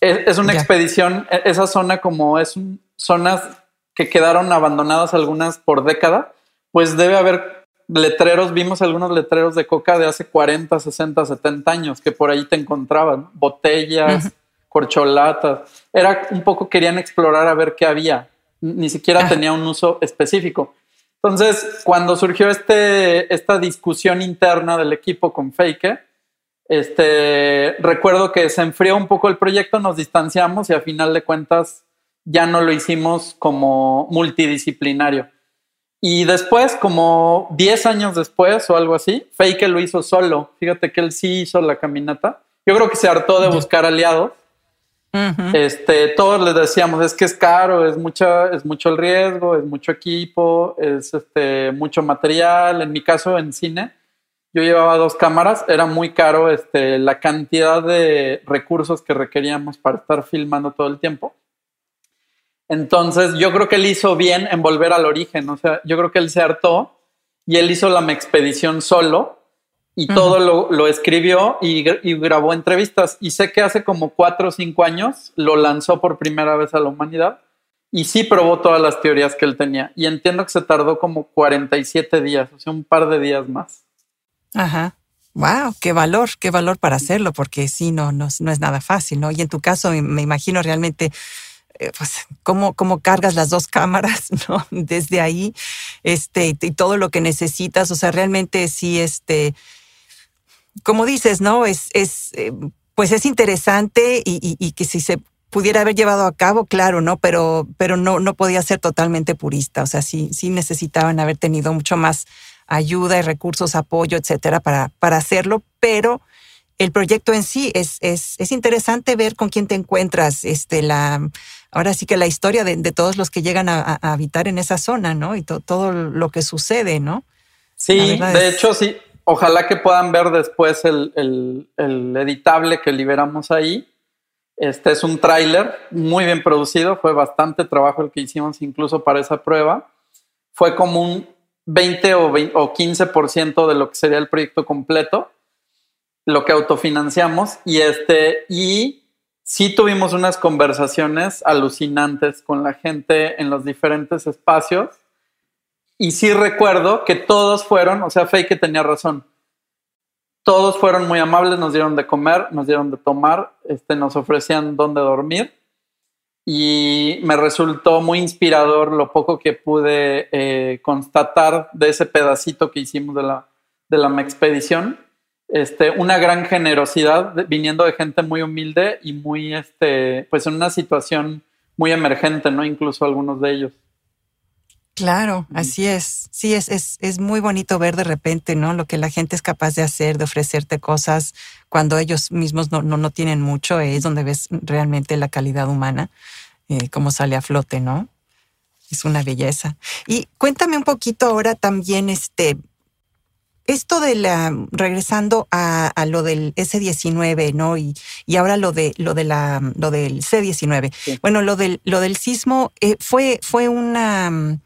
Es, una expedición, e, esa zona como es zonas que quedaron abandonadas algunas por década, pues debe haber letreros, vimos algunos letreros de coca de hace 40, 60, 70 años que por ahí te encontraban, botellas, corcholatas. Era un poco querían explorar a ver qué había. Ni siquiera tenía un uso específico. Entonces, cuando surgió este, esta discusión interna del equipo con Fake, este, recuerdo que se enfrió un poco el proyecto, nos distanciamos y a final de cuentas ya no lo hicimos como multidisciplinario. Y después, como 10 años después o algo así, Fake lo hizo solo. Fíjate que él sí hizo la caminata. Yo creo que se hartó de buscar aliados. Este, todos les decíamos, es que es caro, es mucho, es mucho el riesgo, es mucho equipo, es este, mucho material. En mi caso, en cine, yo llevaba dos cámaras, era muy caro este, la cantidad de recursos que requeríamos para estar filmando todo el tiempo. Entonces, yo creo que él hizo bien en volver al origen. O sea, yo creo que él se hartó y él hizo la expedición solo y todo lo, escribió y, grabó entrevistas. Y sé que hace como cuatro o cinco años lo lanzó por primera vez a la humanidad y sí probó todas las teorías que él tenía. Y entiendo que se tardó como 47 días, o sea, un par de días más. Ajá. Wow, qué valor, qué valor para hacerlo, porque sí, no, no, no es nada fácil, ¿no? Y en tu caso, me imagino realmente eh, pues, cómo, cómo cargas las dos cámaras, ¿no? Desde ahí, este, y todo lo que necesitas, o sea, realmente sí, este, como dices, ¿no? Es, es eh, pues es interesante y, que si se pudiera haber llevado a cabo, claro, ¿no? Pero, pero no, no podía ser totalmente purista, o sea, sí, sí necesitaban haber tenido mucho más ayuda y recursos, apoyo, etcétera, para, para hacerlo, pero el proyecto en sí es, es, es interesante ver con quién te encuentras, este, la, ahora sí que la historia de, todos los que llegan a, habitar en esa zona, ¿no? Y todo lo que sucede, ¿no? Sí, de hecho, sí. Ojalá que puedan ver después el, el, editable que liberamos ahí. Este es un tráiler muy bien producido, fue bastante trabajo el que hicimos incluso para esa prueba. Fue como un 20 o, 20 o 15% de lo que sería el proyecto completo lo que autofinanciamos y este y sí tuvimos unas conversaciones alucinantes con la gente en los diferentes espacios y sí recuerdo que todos fueron, o sea, Fake tenía razón. Todos fueron muy amables, nos dieron de comer, nos dieron de tomar, este, nos ofrecían dónde dormir y me resultó muy inspirador lo poco que pude eh, constatar de ese pedacito que hicimos de la, de la expedición este, una gran generosidad viniendo de gente muy humilde y muy, este, pues en una situación muy emergente, ¿no? Incluso algunos de ellos. Claro, así es. Sí, es, es, es, muy bonito ver de repente, ¿no? Lo que la gente es capaz de hacer, de ofrecerte cosas cuando ellos mismos no, no, no tienen mucho, es donde ves realmente la calidad humana, eh, cómo sale a flote, ¿no? Es una belleza. Y cuéntame un poquito ahora también, este, esto de la, regresando a, lo del S19, ¿no? Y, y, ahora lo de lo de la lo del C19. Bueno, lo del lo del sismo eh, fue, fue una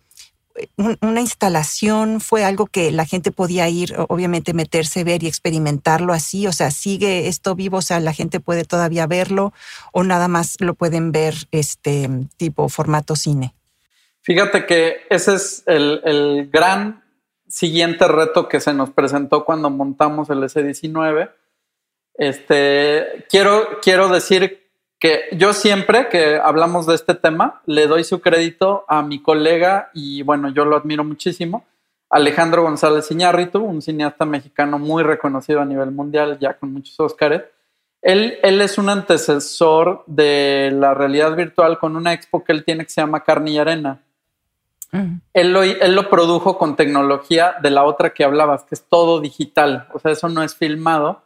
una instalación, fue algo que la gente podía ir, obviamente meterse, ver y experimentarlo así, o sea, sigue esto vivo, o sea, la gente puede todavía verlo o nada más lo pueden ver este tipo formato cine. Fíjate que ese es el, el gran siguiente reto que se nos presentó cuando montamos el S19. Este, quiero, quiero decir que yo siempre que hablamos de este tema le doy su crédito a mi colega y bueno, yo lo admiro muchísimo, Alejandro González Iñárritu, un cineasta mexicano muy reconocido a nivel mundial, ya con muchos Óscares. Él, él, es un antecesor de la realidad virtual con una expo que él tiene que se llama Carne y Arena él, lo, él lo produjo con tecnología de la otra que hablabas, que es todo digital. O sea, eso no es filmado,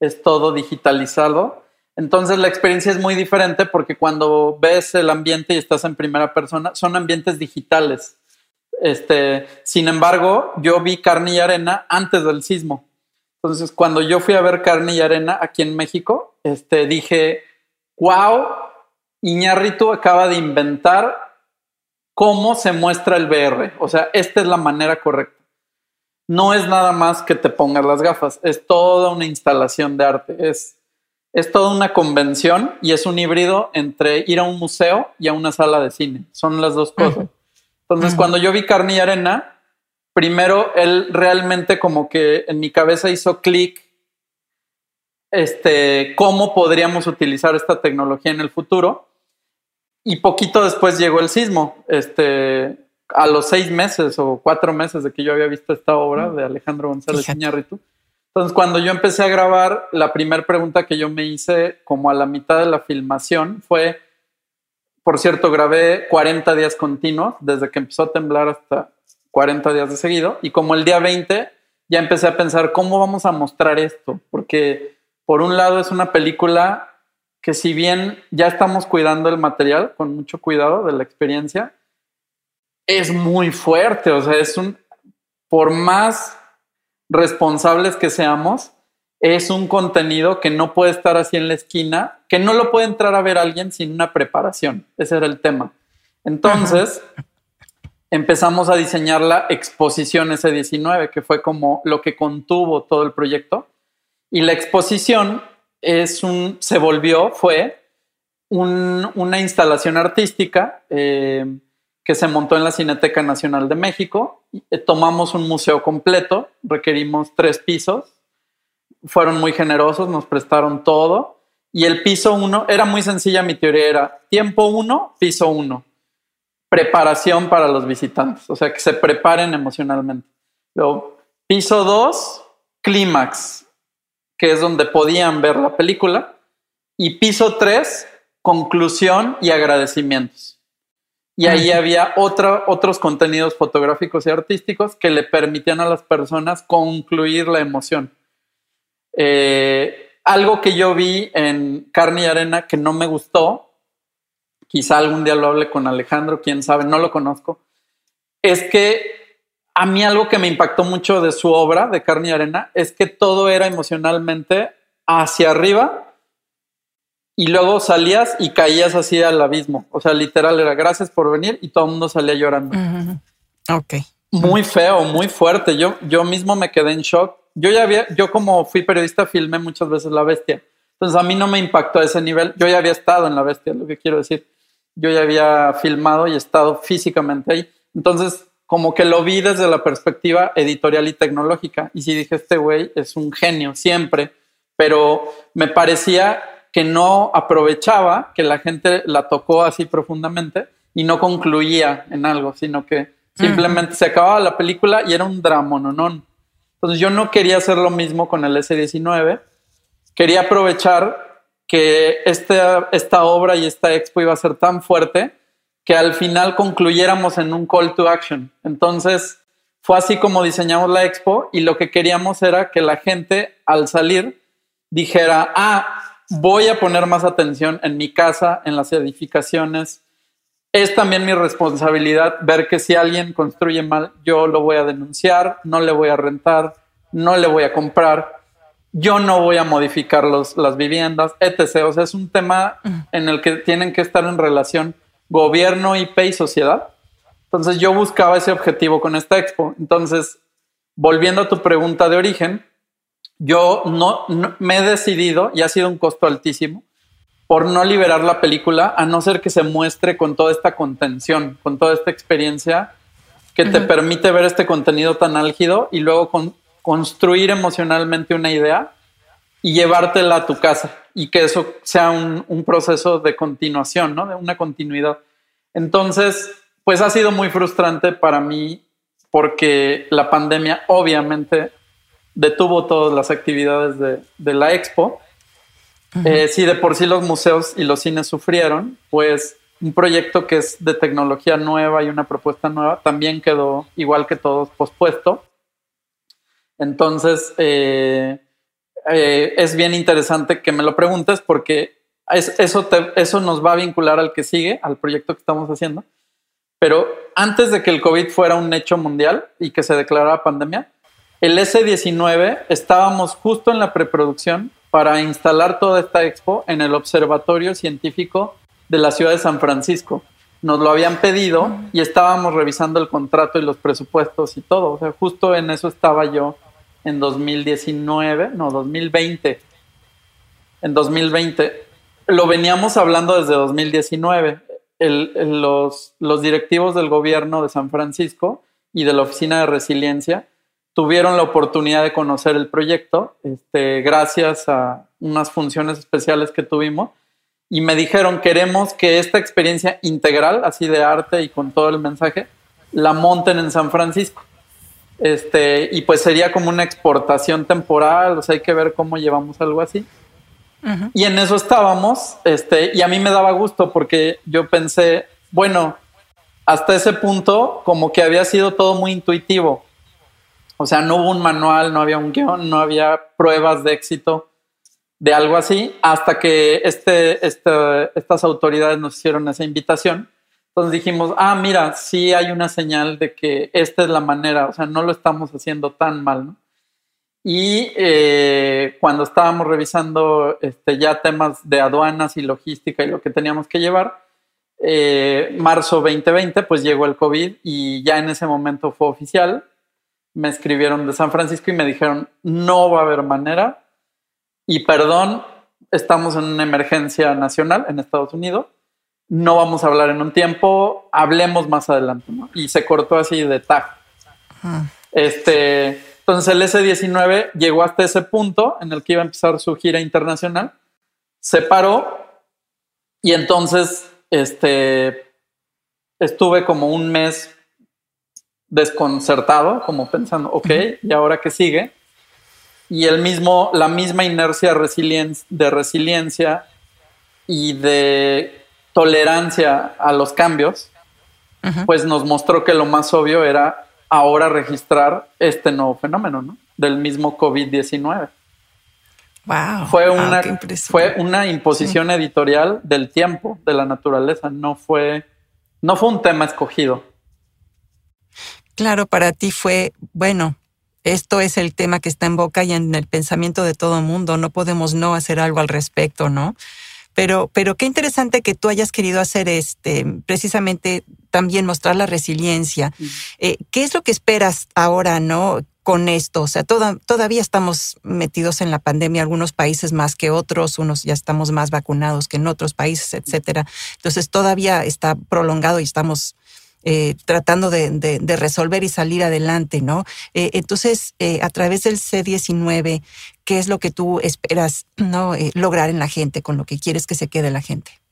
es todo digitalizado. Entonces la experiencia es muy diferente porque cuando ves el ambiente y estás en primera persona, son ambientes digitales. Este, sin embargo, yo vi carne y arena antes del sismo. Entonces, cuando yo fui a ver carne y arena aquí en México, este, dije, wow, Iñárritu acaba de inventar cómo se muestra el VR. O sea, esta es la manera correcta. no es nada más que te pongas las gafas, es toda una instalación de arte, es, es toda una convención y es un híbrido entre ir a un museo y a una sala de cine, son las dos cosas. Entonces, cuando yo vi Carne y Arena, primero él realmente como que en mi cabeza hizo clic este, cómo podríamos utilizar esta tecnología en el futuro. Y poquito después llegó el sismo. Este, a los seis meses o cuatro meses de que yo había visto esta obra de Alejandro González Iñárritu. Entonces, cuando yo empecé a grabar, la primera pregunta que yo me hice como a la mitad de la filmación fue, por cierto, grabé 40 días continuos, desde que empezó a temblar hasta 40 días de seguido, y como el día 20 ya empecé a pensar, ¿cómo vamos a mostrar esto? Porque por un lado es una película que si bien ya estamos cuidando el material con mucho cuidado de la experiencia, es muy fuerte, o sea, es un, por más responsables que seamos, es un contenido que no puede estar así en la esquina, que no lo puede entrar a ver alguien sin una preparación. Ese era el tema. Entonces, empezamos a diseñar la exposición S19, que fue como lo que contuvo todo el proyecto. Y la exposición es un, se volvió, fue una instalación artística. Eh, que se montó en la Cineteca Nacional de México. Eh, tomamos un museo completo, requerimos tres pisos, fueron muy generosos, nos prestaron todo. Y el piso uno, era muy sencilla mi teoría, era tiempo uno, piso uno. Preparación para los visitantes, o sea, que se preparen emocionalmente. Luego, piso dos, clímax, que es donde podían ver la película. Y piso tres, conclusión y agradecimientos. Y ahí había otros contenidos fotográficos y artísticos que le permitían a las personas concluir la emoción. Eh, algo que yo vi en Carne y Arena que no me gustó, quizá algún día lo hable con Alejandro, quién sabe, no lo conozco, es que a mí algo que me impactó mucho de su obra, de Carne y Arena, es que todo era emocionalmente hacia arriba y luego salías y caías así al abismo. O sea, literal era gracias por venir y todo el mundo salía llorando. Ok. Muy feo, muy fuerte. Yo, yo mismo me quedé en shock. Yo ya había, yo como fui periodista, filmé muchas veces La Bestia. Entonces a mí no me impactó a ese nivel. Yo ya había estado en La Bestia, lo que quiero decir. Yo ya había filmado y estado físicamente ahí. Entonces, como que lo vi desde la perspectiva editorial y tecnológica. Y sí dije, este güey es un genio siempre, pero me parecía que no aprovechaba que la gente la tocó así profundamente y no concluía en algo, sino que simplemente se acababa la película y era un drama, no, no. Entonces yo no quería hacer lo mismo con el S19, quería aprovechar que este, esta obra y esta expo iba a ser tan fuerte que al final concluyéramos en un call to action. Entonces fue así como diseñamos la expo y lo que queríamos era que la gente al salir dijera, ah, voy a poner más atención en mi casa, en las edificaciones. Es también mi responsabilidad ver que si alguien construye mal, yo lo voy a denunciar, no le voy a rentar, no le voy a comprar, yo no voy a modificar los, las viviendas, etc. O sea, es un tema en el que tienen que estar en relación gobierno, IP y sociedad. Entonces yo buscaba ese objetivo con esta expo. Entonces, volviendo a tu pregunta de origen, yo no, me he decidido, y ha sido un costo altísimo, por no liberar la película, a no ser que se muestre con toda esta contención, con toda esta experiencia que te permite ver este contenido tan álgido y luego construir emocionalmente una idea y llevártela a tu casa y que eso sea un, un, proceso de continuación, ¿no? De una continuidad. Entonces, pues ha sido muy frustrante para mí porque la pandemia obviamente detuvo todas las actividades de, la expo. Eh, si de por sí los museos y los cines sufrieron, pues un proyecto que es de tecnología nueva y una propuesta nueva también quedó, igual que todos, pospuesto. Entonces, eh, eh, es bien interesante que me lo preguntes porque eso, eso nos va a vincular al que sigue, al proyecto que estamos haciendo. Pero antes de que el COVID fuera un hecho mundial y que se declarara pandemia, el S19 estábamos justo en la preproducción para instalar toda esta expo en el Observatorio Científico de la ciudad de San Francisco. nos lo habían pedido y estábamos revisando el contrato y los presupuestos y todo. O sea, justo en eso estaba yo en 2019, no, 2020. En 2020. Lo veníamos hablando desde 2019. los, directivos del gobierno de San Francisco y de la Oficina de Resiliencia tuvieron la oportunidad de conocer el proyecto este, gracias a unas funciones especiales que tuvimos y me dijeron, queremos que esta experiencia integral, así de arte y con todo el mensaje, la monten en San Francisco. Este, y pues sería como una exportación temporal, o sea, hay que ver cómo llevamos algo así. Y en eso estábamos, este, y a mí me daba gusto porque yo pensé, bueno, hasta ese punto como que había sido todo muy intuitivo. O sea, no hubo un manual, no había un guion, no había pruebas de éxito de algo así, hasta que este, este, estas autoridades nos hicieron esa invitación. Entonces dijimos, ah, mira, sí hay una señal de que esta es la manera, o sea, no lo estamos haciendo tan mal, ¿no? Y eh, cuando estábamos revisando este, ya temas de aduanas y logística y lo que teníamos que llevar, eh, marzo 2020, pues llegó el COVID y ya en ese momento fue oficial. Me escribieron de San Francisco y me dijeron, no va a haber manera, y perdón, estamos en una emergencia nacional en Estados Unidos, no vamos a hablar en un tiempo, hablemos más adelante, Y se cortó así de tag. Ah. Este, entonces el S-19 llegó hasta ese punto en el que iba a empezar su gira internacional, se paró y entonces este, estuve como un mes desconcertado, como pensando, ok, ¿y ahora qué sigue? y el mismo, la misma inercia de resiliencia y de tolerancia a los cambios, pues nos mostró que lo más obvio era ahora registrar este nuevo fenómeno, ¿no? Del mismo COVID-19. Wow. Fue una, fue una imposición editorial del tiempo, de la naturaleza, no fue, no fue un tema escogido. Claro, para ti fue, bueno, esto es el tema que está en boca y en el pensamiento de todo el mundo. No podemos no hacer algo al respecto, ¿no? Pero, pero qué interesante que tú hayas querido hacer este, precisamente también mostrar la resiliencia. Eh, ¿Qué es lo que esperas ahora, no? Con esto, o sea, todavía estamos metidos en la pandemia, algunos países más que otros, unos ya estamos más vacunados que en otros países, etcétera. Entonces, todavía está prolongado y estamos eh, tratando de, resolver y salir adelante, ¿no? Eh, entonces, eh, a través del C19, ¿qué es lo que tú esperas ¿no? lograr en la gente, con lo que quieres que se quede la gente?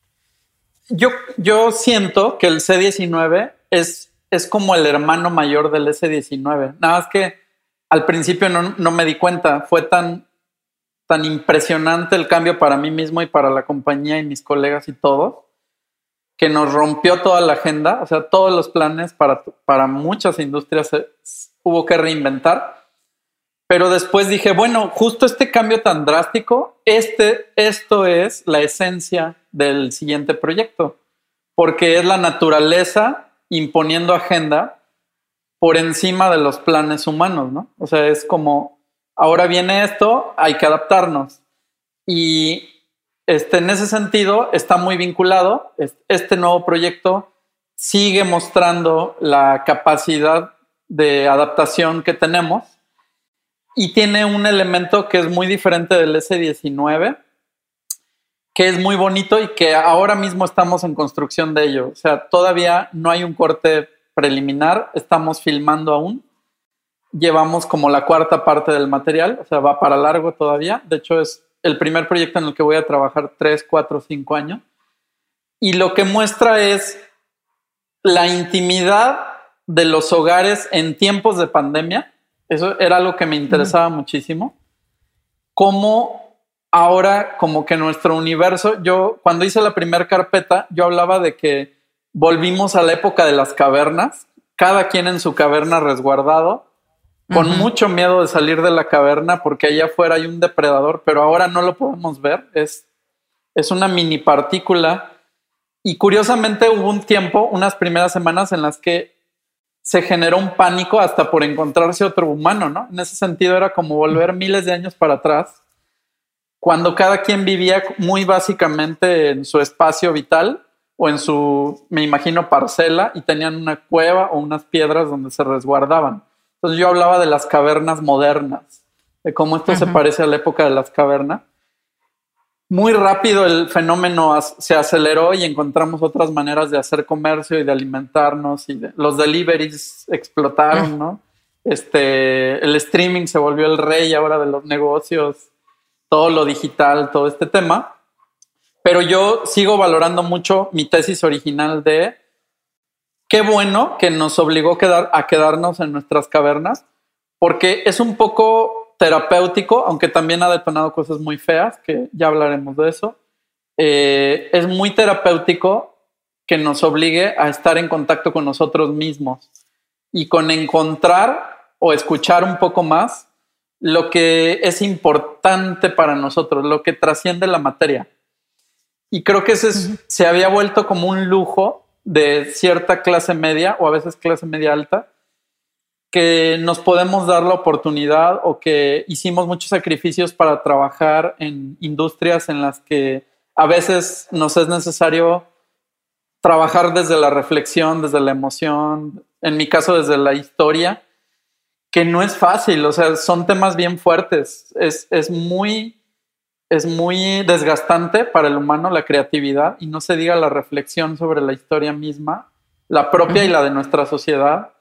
Yo, yo siento que el C19 es, es como el hermano mayor del S19. Nada más que al principio no, no me di cuenta, fue tan, tan impresionante el cambio para mí mismo y para la compañía y mis colegas y todos que nos rompió toda la agenda, o sea, todos los planes para, para muchas industrias hubo que reinventar. Pero después dije, bueno, justo este cambio tan drástico, este, esto es la esencia del siguiente proyecto, porque es la naturaleza imponiendo agenda por encima de los planes humanos, ¿no? O sea, es como, ahora viene esto, hay que adaptarnos. Y este, en ese sentido, está muy vinculado. Este nuevo proyecto sigue mostrando la capacidad de adaptación que tenemos y tiene un elemento que es muy diferente del S19, que es muy bonito y que ahora mismo estamos en construcción de ello. O sea, todavía no hay un corte preliminar, estamos filmando aún. Llevamos como la cuarta parte del material, o sea, va para largo todavía. De hecho, es el primer proyecto en el que voy a trabajar tres, cuatro, cinco años. Y lo que muestra es la intimidad de los hogares en tiempos de pandemia. Eso era algo que me interesaba muchísimo. Cómo ahora, como que nuestro universo, yo cuando hice la primera carpeta, yo hablaba de que volvimos a la época de las cavernas, cada quien en su caverna resguardado, con mucho miedo de salir de la caverna porque allá afuera hay un depredador, pero ahora no lo podemos ver. Es, es una mini partícula. Y curiosamente hubo un tiempo, unas primeras semanas en las que se generó un pánico hasta por encontrarse otro humano, ¿no? En ese sentido era como volver miles de años para atrás, cuando cada quien vivía muy básicamente en su espacio vital o en su, me imagino, parcela y tenían una cueva o unas piedras donde se resguardaban. Entonces yo hablaba de las cavernas modernas, de cómo esto se parece a la época de las cavernas. Muy rápido el fenómeno se aceleró y encontramos otras maneras de hacer comercio y de alimentarnos y los deliveries explotaron, ¿no? Este, el streaming se volvió el rey ahora de los negocios, todo lo digital, todo este tema. Pero yo sigo valorando mucho mi tesis original de qué bueno que nos obligó a quedarnos en nuestras cavernas, porque es un poco terapéutico, aunque también ha detonado cosas muy feas, que ya hablaremos de eso. Eh, es muy terapéutico que nos obligue a estar en contacto con nosotros mismos y con encontrar o escuchar un poco más lo que es importante para nosotros, lo que trasciende la materia. Y creo que ese se había vuelto como un lujo de cierta clase media o a veces clase media alta, que nos podemos dar la oportunidad o que hicimos muchos sacrificios para trabajar en industrias en las que a veces nos es necesario trabajar desde la reflexión, desde la emoción, en mi caso desde la historia, que no es fácil, o sea, son temas bien fuertes, es, es muy es muy desgastante para el humano la creatividad y no se diga la reflexión sobre la historia misma, la propia y la de nuestra sociedad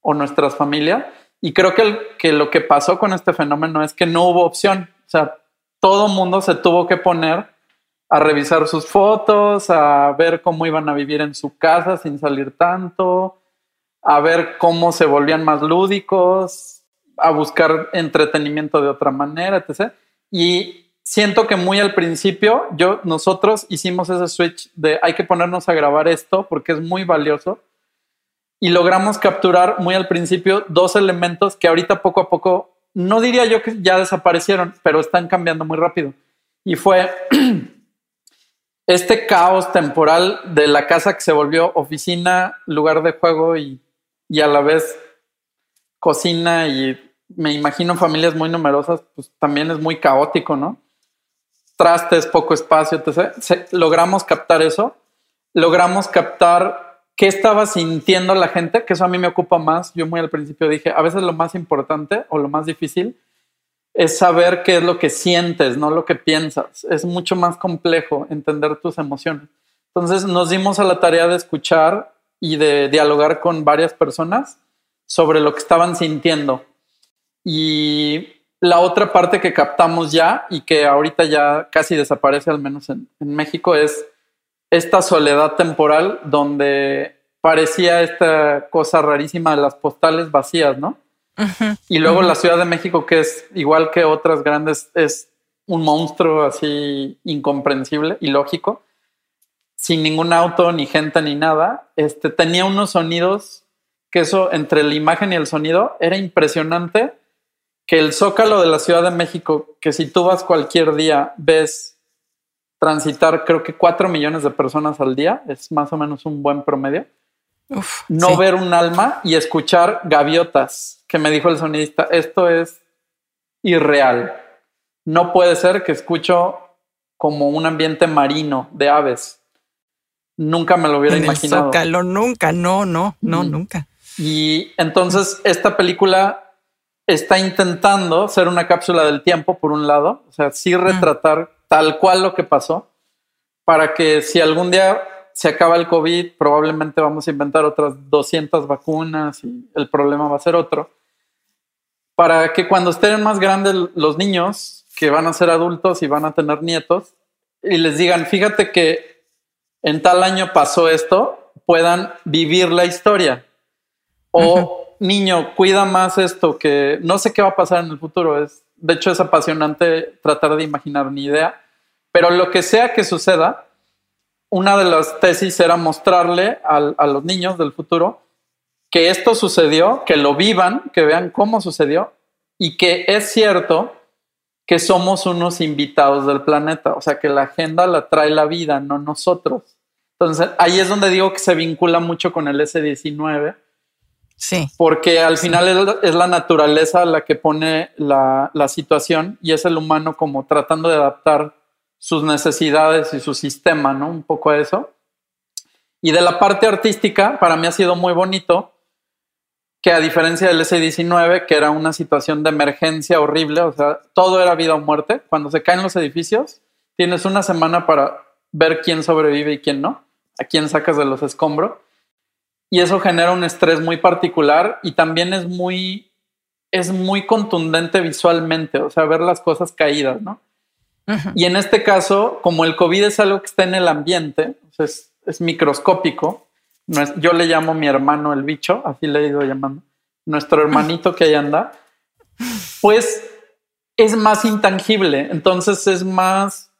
o nuestras familias. Y creo que, que lo que pasó con este fenómeno es que no hubo opción. O sea, todo mundo se tuvo que poner a revisar sus fotos, a ver cómo iban a vivir en su casa sin salir tanto, a ver cómo se volvían más lúdicos, a buscar entretenimiento de otra manera, etc. Y siento que muy al principio, yo, nosotros hicimos ese switch de hay que ponernos a grabar esto porque es muy valioso y logramos capturar muy al principio dos elementos que ahorita poco a poco, no diría yo que ya desaparecieron, pero están cambiando muy rápido. Y fue este caos temporal de la casa que se volvió oficina, lugar de juego y, y a la vez cocina y me imagino familias muy numerosas, pues también es muy caótico, ¿no? Trastes, poco espacio, logramos captar eso, logramos captar qué estaba sintiendo la gente, que eso a mí me ocupa más. Yo muy al principio dije, a veces lo más importante o lo más difícil es saber qué es lo que sientes, no lo que piensas. Es mucho más complejo entender tus emociones. Entonces nos dimos a la tarea de escuchar y de dialogar con varias personas sobre lo que estaban sintiendo. Y la otra parte que captamos ya y que ahorita ya casi desaparece, al menos en, México, es esta soledad temporal donde parecía esta cosa rarísima de las postales vacías, ¿no? y luego la Ciudad de México, que es igual que otras grandes, es un monstruo así incomprensible y lógico, sin ningún auto, ni gente, ni nada. Este, tenía unos sonidos que eso, entre la imagen y el sonido, era impresionante que el zócalo de la Ciudad de México, que si tú vas cualquier día, ves transitar creo que cuatro millones de personas al día, es más o menos un buen promedio. no ver un alma y escuchar gaviotas, que me dijo el sonidista, esto es irreal. No puede ser que escucho como un ambiente marino de aves. Nunca me lo hubiera en imaginado. El zócalo, nunca, no, no, no, nunca. Y entonces esta película está intentando ser una cápsula del tiempo, por un lado, o sea, sí retratar tal cual lo que pasó, para que si algún día se acaba el COVID, probablemente vamos a inventar otras 200 vacunas y el problema va a ser otro, para que cuando estén más grandes los niños, que van a ser adultos y van a tener nietos, y les digan, fíjate que en tal año pasó esto, puedan vivir la historia. O niño, cuida más esto, que no sé qué va a pasar en el futuro. Es, de hecho, es apasionante tratar de imaginar ni idea. Pero lo que sea que suceda, una de las tesis era mostrarle a los niños del futuro que esto sucedió, que lo vivan, que vean cómo sucedió y que es cierto que somos unos invitados del planeta, o sea que la agenda la trae la vida, no nosotros. Entonces ahí es donde digo que se vincula mucho con el S19, Sí. Porque al final es, la naturaleza la que pone la, situación y es el humano como tratando de adaptar sus necesidades y su sistema, ¿no? Un poco a eso. Y de la parte artística, para mí ha sido muy bonito que a diferencia del S-19, que era una situación de emergencia horrible, o sea, todo era vida o muerte, cuando se caen los edificios, tienes una semana para ver quién sobrevive y quién no, a quién sacas de los escombros. Y eso genera un estrés muy particular y también es muy, es muy contundente visualmente, o sea, ver las cosas caídas, ¿no? Y en este caso, como el COVID es algo que está en el ambiente, es, es microscópico, no es, yo le llamo mi hermano el bicho, así le he ido llamando, nuestro hermanito que ahí anda, pues es más intangible, entonces es más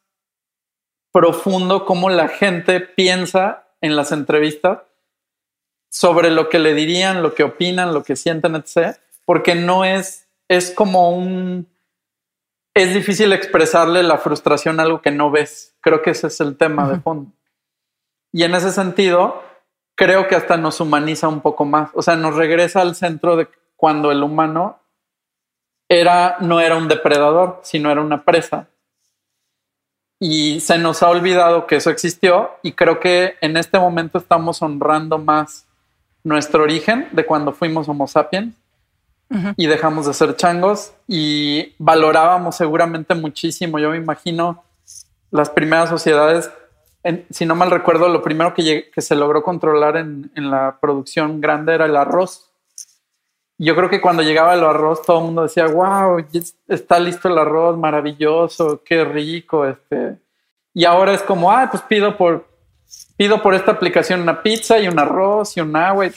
profundo cómo la gente piensa en las entrevistas sobre lo que le dirían, lo que opinan, lo que sienten, etc. Porque no es, es como un, es difícil expresarle la frustración a algo que no ves. Creo que ese es el tema de fondo. Y en ese sentido, creo que hasta nos humaniza un poco más. O sea, nos regresa al centro de cuando el humano era, no era un depredador, sino era una presa. Y se nos ha olvidado que eso existió y creo que en este momento estamos honrando más nuestro origen de cuando fuimos Homo sapiens y dejamos de ser changos y valorábamos seguramente muchísimo. Yo me imagino las primeras sociedades, si no mal recuerdo, lo primero que, se logró controlar en, la producción grande era el arroz. Yo creo que cuando llegaba el arroz todo el mundo decía, wow, está listo el arroz, maravilloso, qué rico. Este. Y ahora es como, ah, pues pido por, pido por esta aplicación una pizza y un arroz y un agua. en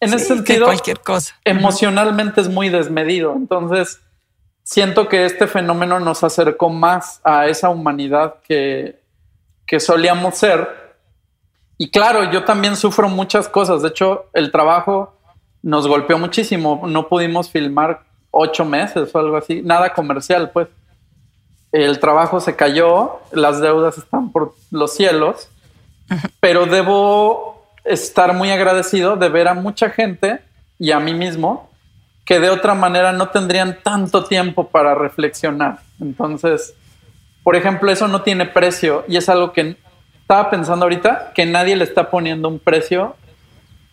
ese sentido, cualquier cosa. Emocionalmente es muy desmedido. Entonces, siento que este fenómeno nos acercó más a esa humanidad que, que solíamos ser. Y claro, yo también sufro muchas cosas. De hecho, el trabajo nos golpeó muchísimo. No pudimos filmar ocho meses o algo así. Nada comercial, pues. El trabajo se cayó, las deudas están por los cielos pero debo estar muy agradecido de ver a mucha gente y a mí mismo que de otra manera no tendrían tanto tiempo para reflexionar. Entonces, por ejemplo, eso no tiene precio y es algo que estaba pensando ahorita, que nadie le está poniendo un precio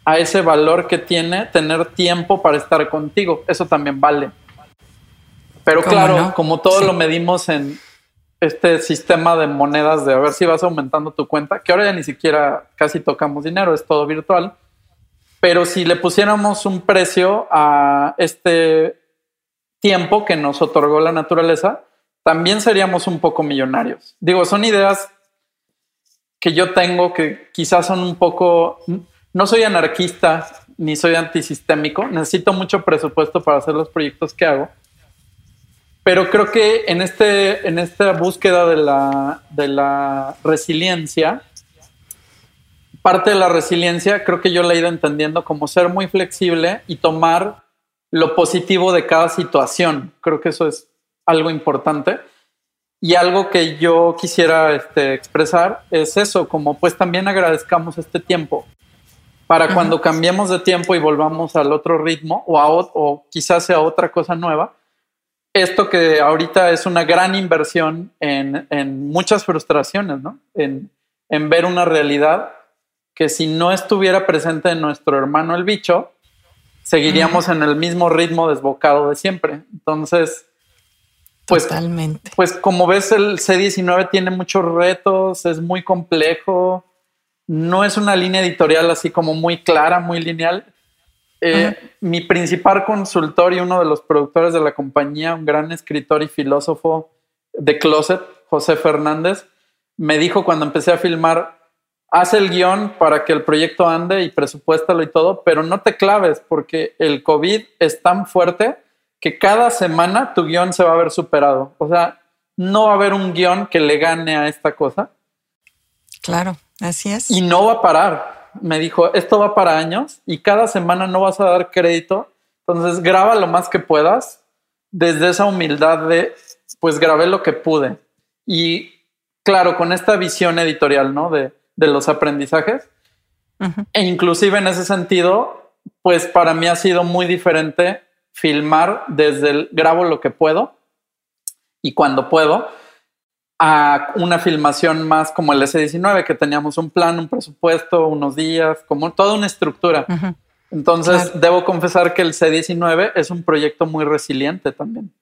a ese valor que tiene tener tiempo para estar contigo. Eso también vale. Pero claro, como todo lo medimos en, este sistema de monedas de a ver si vas aumentando tu cuenta, que ahora ya ni siquiera casi tocamos dinero, es todo virtual. Pero si le pusiéramos un precio a este tiempo que nos otorgó la naturaleza, también seríamos un poco millonarios. Digo, son ideas que yo tengo que quizás son un poco... No soy anarquista ni soy antisistémico, necesito mucho presupuesto para hacer los proyectos que hago pero creo que en, este, en esta búsqueda de la, de la resiliencia, parte de la resiliencia creo que yo la he ido entendiendo como ser muy flexible y tomar lo positivo de cada situación. Creo que eso es algo importante. Y algo que yo quisiera este, expresar es eso, como pues también agradezcamos este tiempo para cuando cambiemos de tiempo y volvamos al otro ritmo o, a, o quizás sea otra cosa nueva, esto que ahorita es una gran inversión en, muchas frustraciones, ¿no? En, ver una realidad que si no estuviera presente en nuestro hermano el bicho, seguiríamos en el mismo ritmo desbocado de siempre. Entonces, pues, Totalmente. pues como ves, el C19 tiene muchos retos, es muy complejo, no es una línea editorial así como muy clara, muy lineal. Eh, mi principal consultor y uno de los productores de la compañía, un gran escritor y filósofo de Closet, José Fernández, me dijo cuando empecé a filmar, haz el guion para que el proyecto ande y presupuéstalo y todo, pero no te claves porque el COVID es tan fuerte que cada semana tu guion se va a ver superado. O sea, no va a haber un guion que le gane a esta cosa. Claro, así es. Y no va a parar me dijo, esto va para años y cada semana no vas a dar crédito, entonces graba lo más que puedas desde esa humildad de, pues grabé lo que pude. Y claro, con esta visión editorial, ¿no? De, los aprendizajes. E inclusive en ese sentido, pues para mí ha sido muy diferente filmar desde el grabo lo que puedo y cuando puedo, a una filmación más como el S19, que teníamos un plan, un presupuesto, unos días, como toda una estructura. Entonces, debo confesar que el C19 es un proyecto muy resiliente también.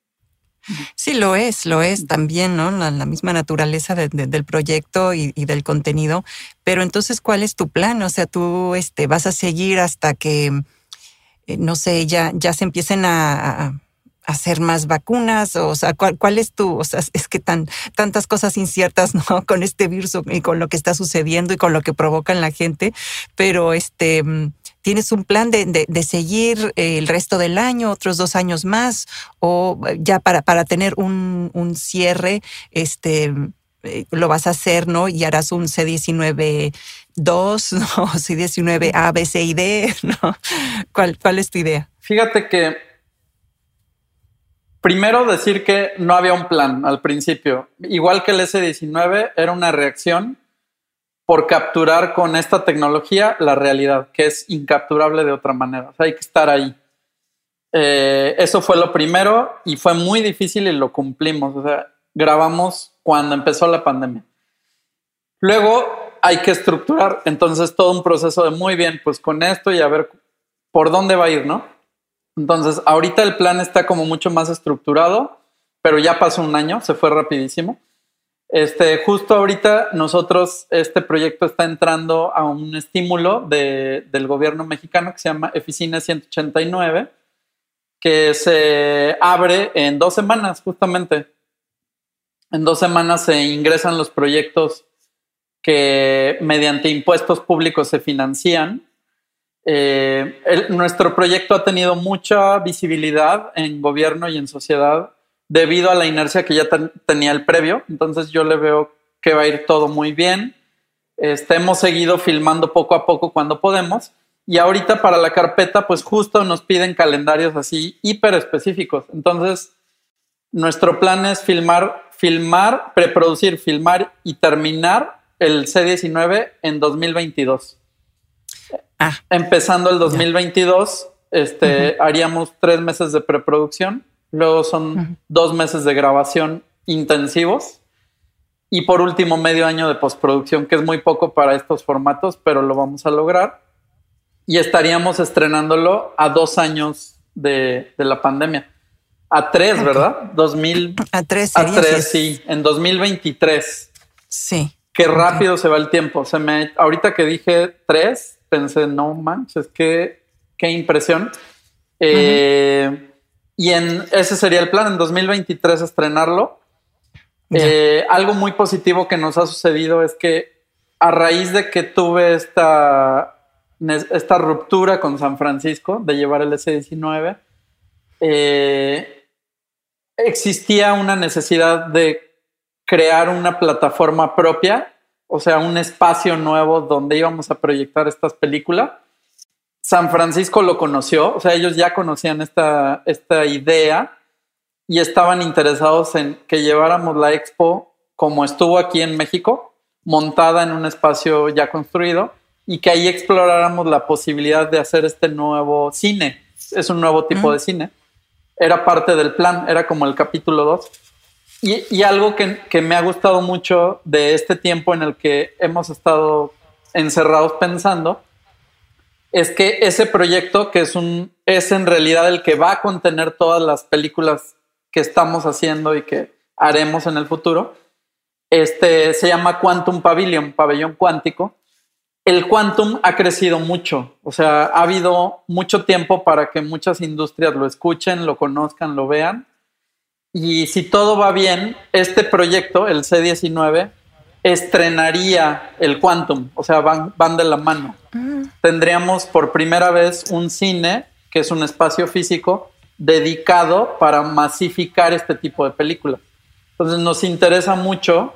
Sí, lo es, lo es también, ¿no? La, misma naturaleza del proyecto y, del contenido. Pero entonces, ¿cuál es tu plan? O sea, tú este, vas a seguir hasta que, eh, no sé, ya, ya se empiecen a hacer más vacunas? O sea, ¿cuál, es tu, o sea, es que tan, tantas cosas inciertas, ¿no? Con este virus y con lo que está sucediendo y con lo que provoca en la gente, pero este, mm, ¿tienes un plan de, seguir el resto del año, otros dos años más, o ya para, para tener un, un cierre, este, eh, lo vas a hacer, ¿no? Y harás un C19 2, ¿no? C19 A, B, C y D, ¿no? ¿Cuál, ¿Cuál es tu idea? Fíjate que Primero decir que no había un plan al principio. Igual que el S-19 era una reacción por capturar con esta tecnología la realidad, que es incapturable de otra manera. Hay que estar ahí. Eh, eso fue lo primero y fue muy difícil y lo cumplimos. O sea, grabamos cuando empezó la pandemia. Luego hay que estructurar, entonces todo un proceso de muy bien, pues con esto y a ver por dónde va a ir, ¿no? Entonces, ahorita el plan está como mucho más estructurado, pero ya pasó un año, se fue rapidísimo. Este, justo ahorita nosotros, este proyecto está entrando a un estímulo del gobierno mexicano que se llama Eficina 189, que se abre en dos semanas, justamente. En dos semanas se ingresan los proyectos que mediante impuestos públicos se financian eh, nuestro proyecto ha tenido mucha visibilidad en gobierno y en sociedad debido a la inercia que ya tenía el previo. Entonces yo le veo que va a ir todo muy bien. Este, hemos seguido filmando poco a poco cuando podemos. Y ahorita para la carpeta, pues justo nos piden calendarios así hiper específicos. Entonces, nuestro plan es filmar, filmar, preproducir, filmar y terminar el C19 en 2022. Ah. Empezando el 2022, este, haríamos tres meses de preproducción, luego son dos meses de grabación intensivos y por último medio año de postproducción, que es muy poco para estos formatos, pero lo vamos a lograr. Y estaríamos estrenándolo a dos años de, la pandemia. A tres, ¿verdad? 2000. A tres. A tres, sí. En 2023. Sí. Qué rápido se va el tiempo. Se me, ahorita que dije tres, pensé, no manches, qué, qué impresión. Eh, y en, ese sería el plan, en 2023 estrenarlo. Eh, algo muy positivo que nos ha sucedido es que a raíz de que tuve esta, esta ruptura con San Francisco de llevar el S-19, eh, existía una necesidad de crear una plataforma propia o sea, un espacio nuevo donde íbamos a proyectar estas películas. San Francisco lo conoció, o sea, ellos ya conocían esta, esta idea y estaban interesados en que lleváramos la expo como estuvo aquí en México, montada en un espacio ya construido y que ahí exploráramos la posibilidad de hacer este nuevo cine. Es un nuevo tipo de cine. Era parte del plan, era como el capítulo 2. Y, algo que, me ha gustado mucho de este tiempo en el que hemos estado encerrados pensando es que ese proyecto, que es, un, es en realidad el que va a contener todas las películas que estamos haciendo y que haremos en el futuro, este, se llama Quantum Pavilion, pabellón cuántico. El quantum ha crecido mucho, o sea, ha habido mucho tiempo para que muchas industrias lo escuchen, lo conozcan, lo vean y si todo va bien, este proyecto, el C19, estrenaría el Quantum, o sea, van, van de la mano. Mm. Tendríamos por primera vez un cine, que es un espacio físico, dedicado para masificar este tipo de películas. Entonces nos interesa mucho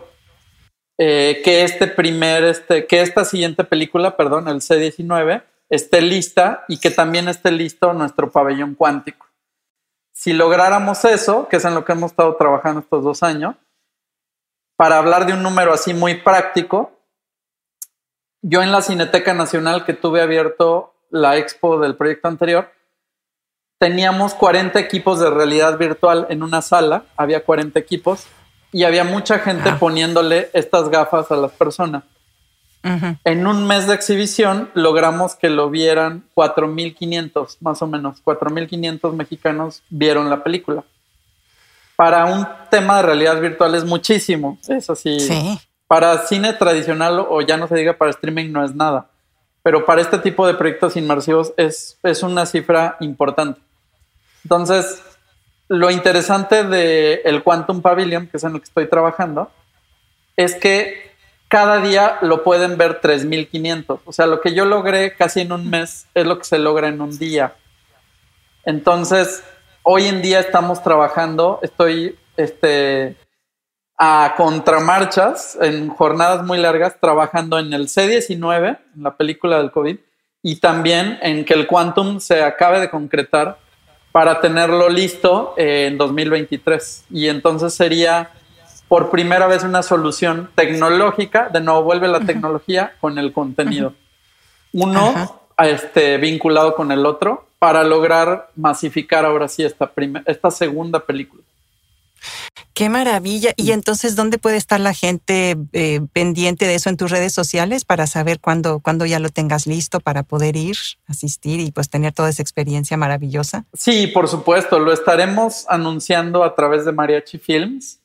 eh, que este primer, este, que esta siguiente película, perdón, el C19, esté lista y que también esté listo nuestro pabellón cuántico. Si lográramos eso, que es en lo que hemos estado trabajando estos dos años, para hablar de un número así muy práctico, yo en la Cineteca Nacional que tuve abierto la expo del proyecto anterior, teníamos 40 equipos de realidad virtual en una sala, había 40 equipos, y había mucha gente Ah. poniéndole estas gafas a las personas. Ujú. En un mes de exhibición logramos que lo vieran 4.500, más o menos. 4.500 mexicanos vieron la película. Para un tema de realidad virtual es muchísimo. Es así. Sí. Para cine tradicional o ya no se diga para streaming no es nada. Pero para este tipo de proyectos inmersivos es, es una cifra importante. Entonces, lo interesante del el Quantum Pavilion, que es en el que estoy trabajando, es que cada día lo pueden ver 3.500. O sea, lo que yo logré casi en un mes es lo que se logra en un día. Entonces, hoy en día estamos trabajando, estoy este, a contramarchas, en jornadas muy largas, trabajando en el C19, en la película del COVID, y también en que el Quantum se acabe de concretar para tenerlo listo en 2023. Y entonces sería por primera vez una solución tecnológica, de nuevo vuelve la tecnología con el contenido. Uno este, vinculado con el otro para lograr masificar ahora sí esta, esta segunda película. Qué maravilla. Y entonces, ¿dónde puede estar la gente eh, pendiente de eso en tus redes sociales para saber cuándo, cuándo ya lo tengas listo para poder ir, asistir y pues tener toda esa experiencia maravillosa? Sí, por supuesto, lo estaremos anunciando a través de Mariachi Films,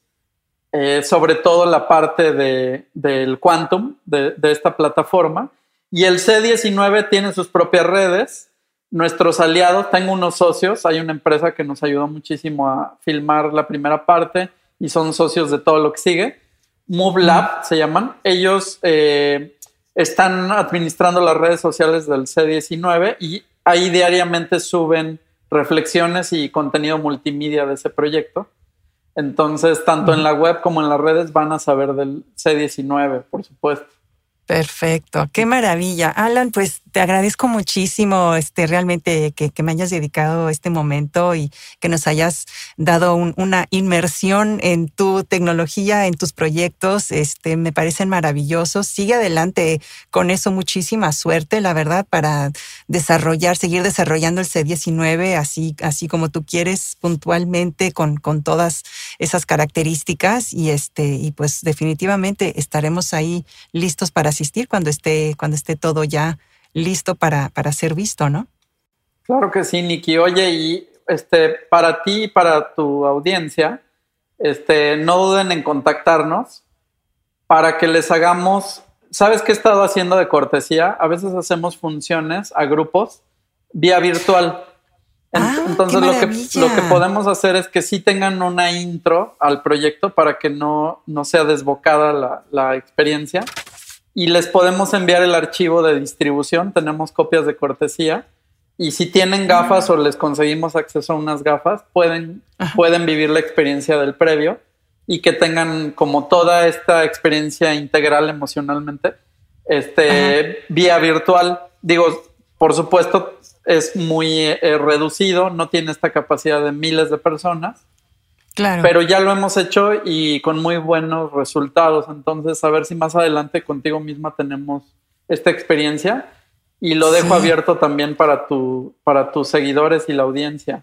eh, sobre todo la parte de, del Quantum, de, de esta plataforma. Y el C19 tiene sus propias redes. Nuestros aliados, tengo unos socios, hay una empresa que nos ayudó muchísimo a filmar la primera parte y son socios de todo lo que sigue. Move Lab se llaman. Ellos eh, están administrando las redes sociales del C19 y ahí diariamente suben reflexiones y contenido multimedia de ese proyecto. Entonces, tanto en la web como en las redes van a saber del C19, por supuesto. Perfecto, qué maravilla. Alan, pues te agradezco muchísimo este, realmente que, que me hayas dedicado este momento y que nos hayas dado un- una inmersión en tu tecnología, en tus proyectos. Este, me parecen maravillosos. Sigue adelante con eso, muchísima suerte, la verdad, para desarrollar, seguir desarrollando el C19 así, así como tú quieres, puntualmente, con, con todas esas características. Y este, y pues definitivamente estaremos ahí listos para asistir cuando esté, cuando esté todo ya listo para, para ser visto, ¿no? Claro que sí, Nikki. Oye, y este, para ti y para tu audiencia, este, no duden en contactarnos para que les hagamos. ¿Sabes qué he estado haciendo de cortesía? A veces hacemos funciones a grupos vía virtual. Ah, Entonces lo que, lo que podemos hacer es que sí tengan una intro al proyecto para que no, no sea desbocada la, la experiencia. Y les podemos enviar el archivo de distribución. Tenemos copias de cortesía. Y si tienen gafas o les conseguimos acceso a unas gafas, pueden, Ajá. pueden vivir la experiencia del previo y que tengan como toda esta experiencia integral emocionalmente este, vía virtual. Digo, por supuesto, es muy eh, reducido, no tiene esta capacidad de miles de personas, Claro. pero ya lo hemos hecho y con muy buenos resultados. Entonces, a ver si más adelante contigo misma tenemos esta experiencia y lo dejo Sí. abierto también para, tu, para tus seguidores y la audiencia.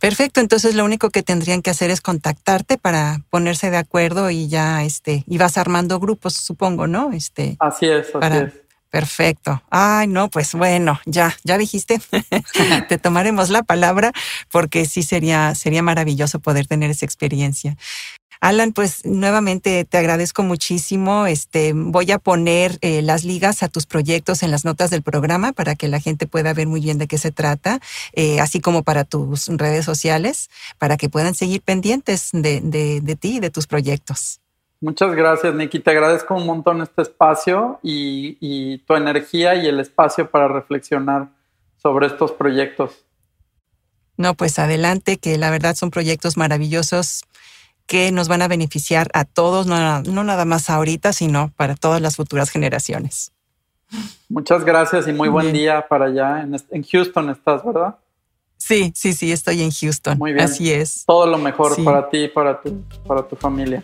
Perfecto, entonces lo único que tendrían que hacer es contactarte para ponerse de acuerdo y ya este, y vas armando grupos, supongo, ¿no? Este, Así es, así Para- es. Perfecto. Ay, no, pues bueno, ya, ya dijiste. Te tomaremos la palabra porque sí sería, sería maravilloso poder tener esa experiencia. Alan, pues nuevamente te agradezco muchísimo. Este, voy a poner eh, las ligas a tus proyectos en las notas del programa para que la gente pueda ver muy bien de qué se trata, eh, así como para tus redes sociales, para que puedan seguir pendientes de, de, de ti y de tus proyectos. Muchas gracias, Nikki. Te agradezco un montón este espacio y, y tu energía y el espacio para reflexionar sobre estos proyectos. No, pues adelante, que la verdad son proyectos maravillosos que nos van a beneficiar a todos, no, no nada más ahorita, sino para todas las futuras generaciones. Muchas gracias y muy buen Bien. día para allá. En, en Houston estás, ¿verdad? Sí, sí, sí, estoy en Houston. Muy bien. Así es. Todo lo mejor Sí. para ti y para tu, para tu familia.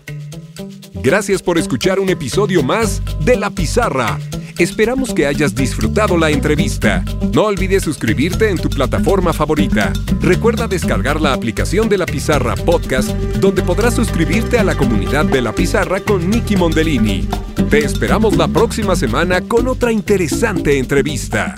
Gracias por escuchar un episodio más de La Pizarra. Esperamos que hayas disfrutado la entrevista. No olvides suscribirte en tu plataforma favorita. Recuerda descargar la aplicación de la Pizarra Podcast, donde podrás suscribirte a la comunidad de la Pizarra con Nicky Mondellini. Te esperamos la próxima semana con otra interesante entrevista.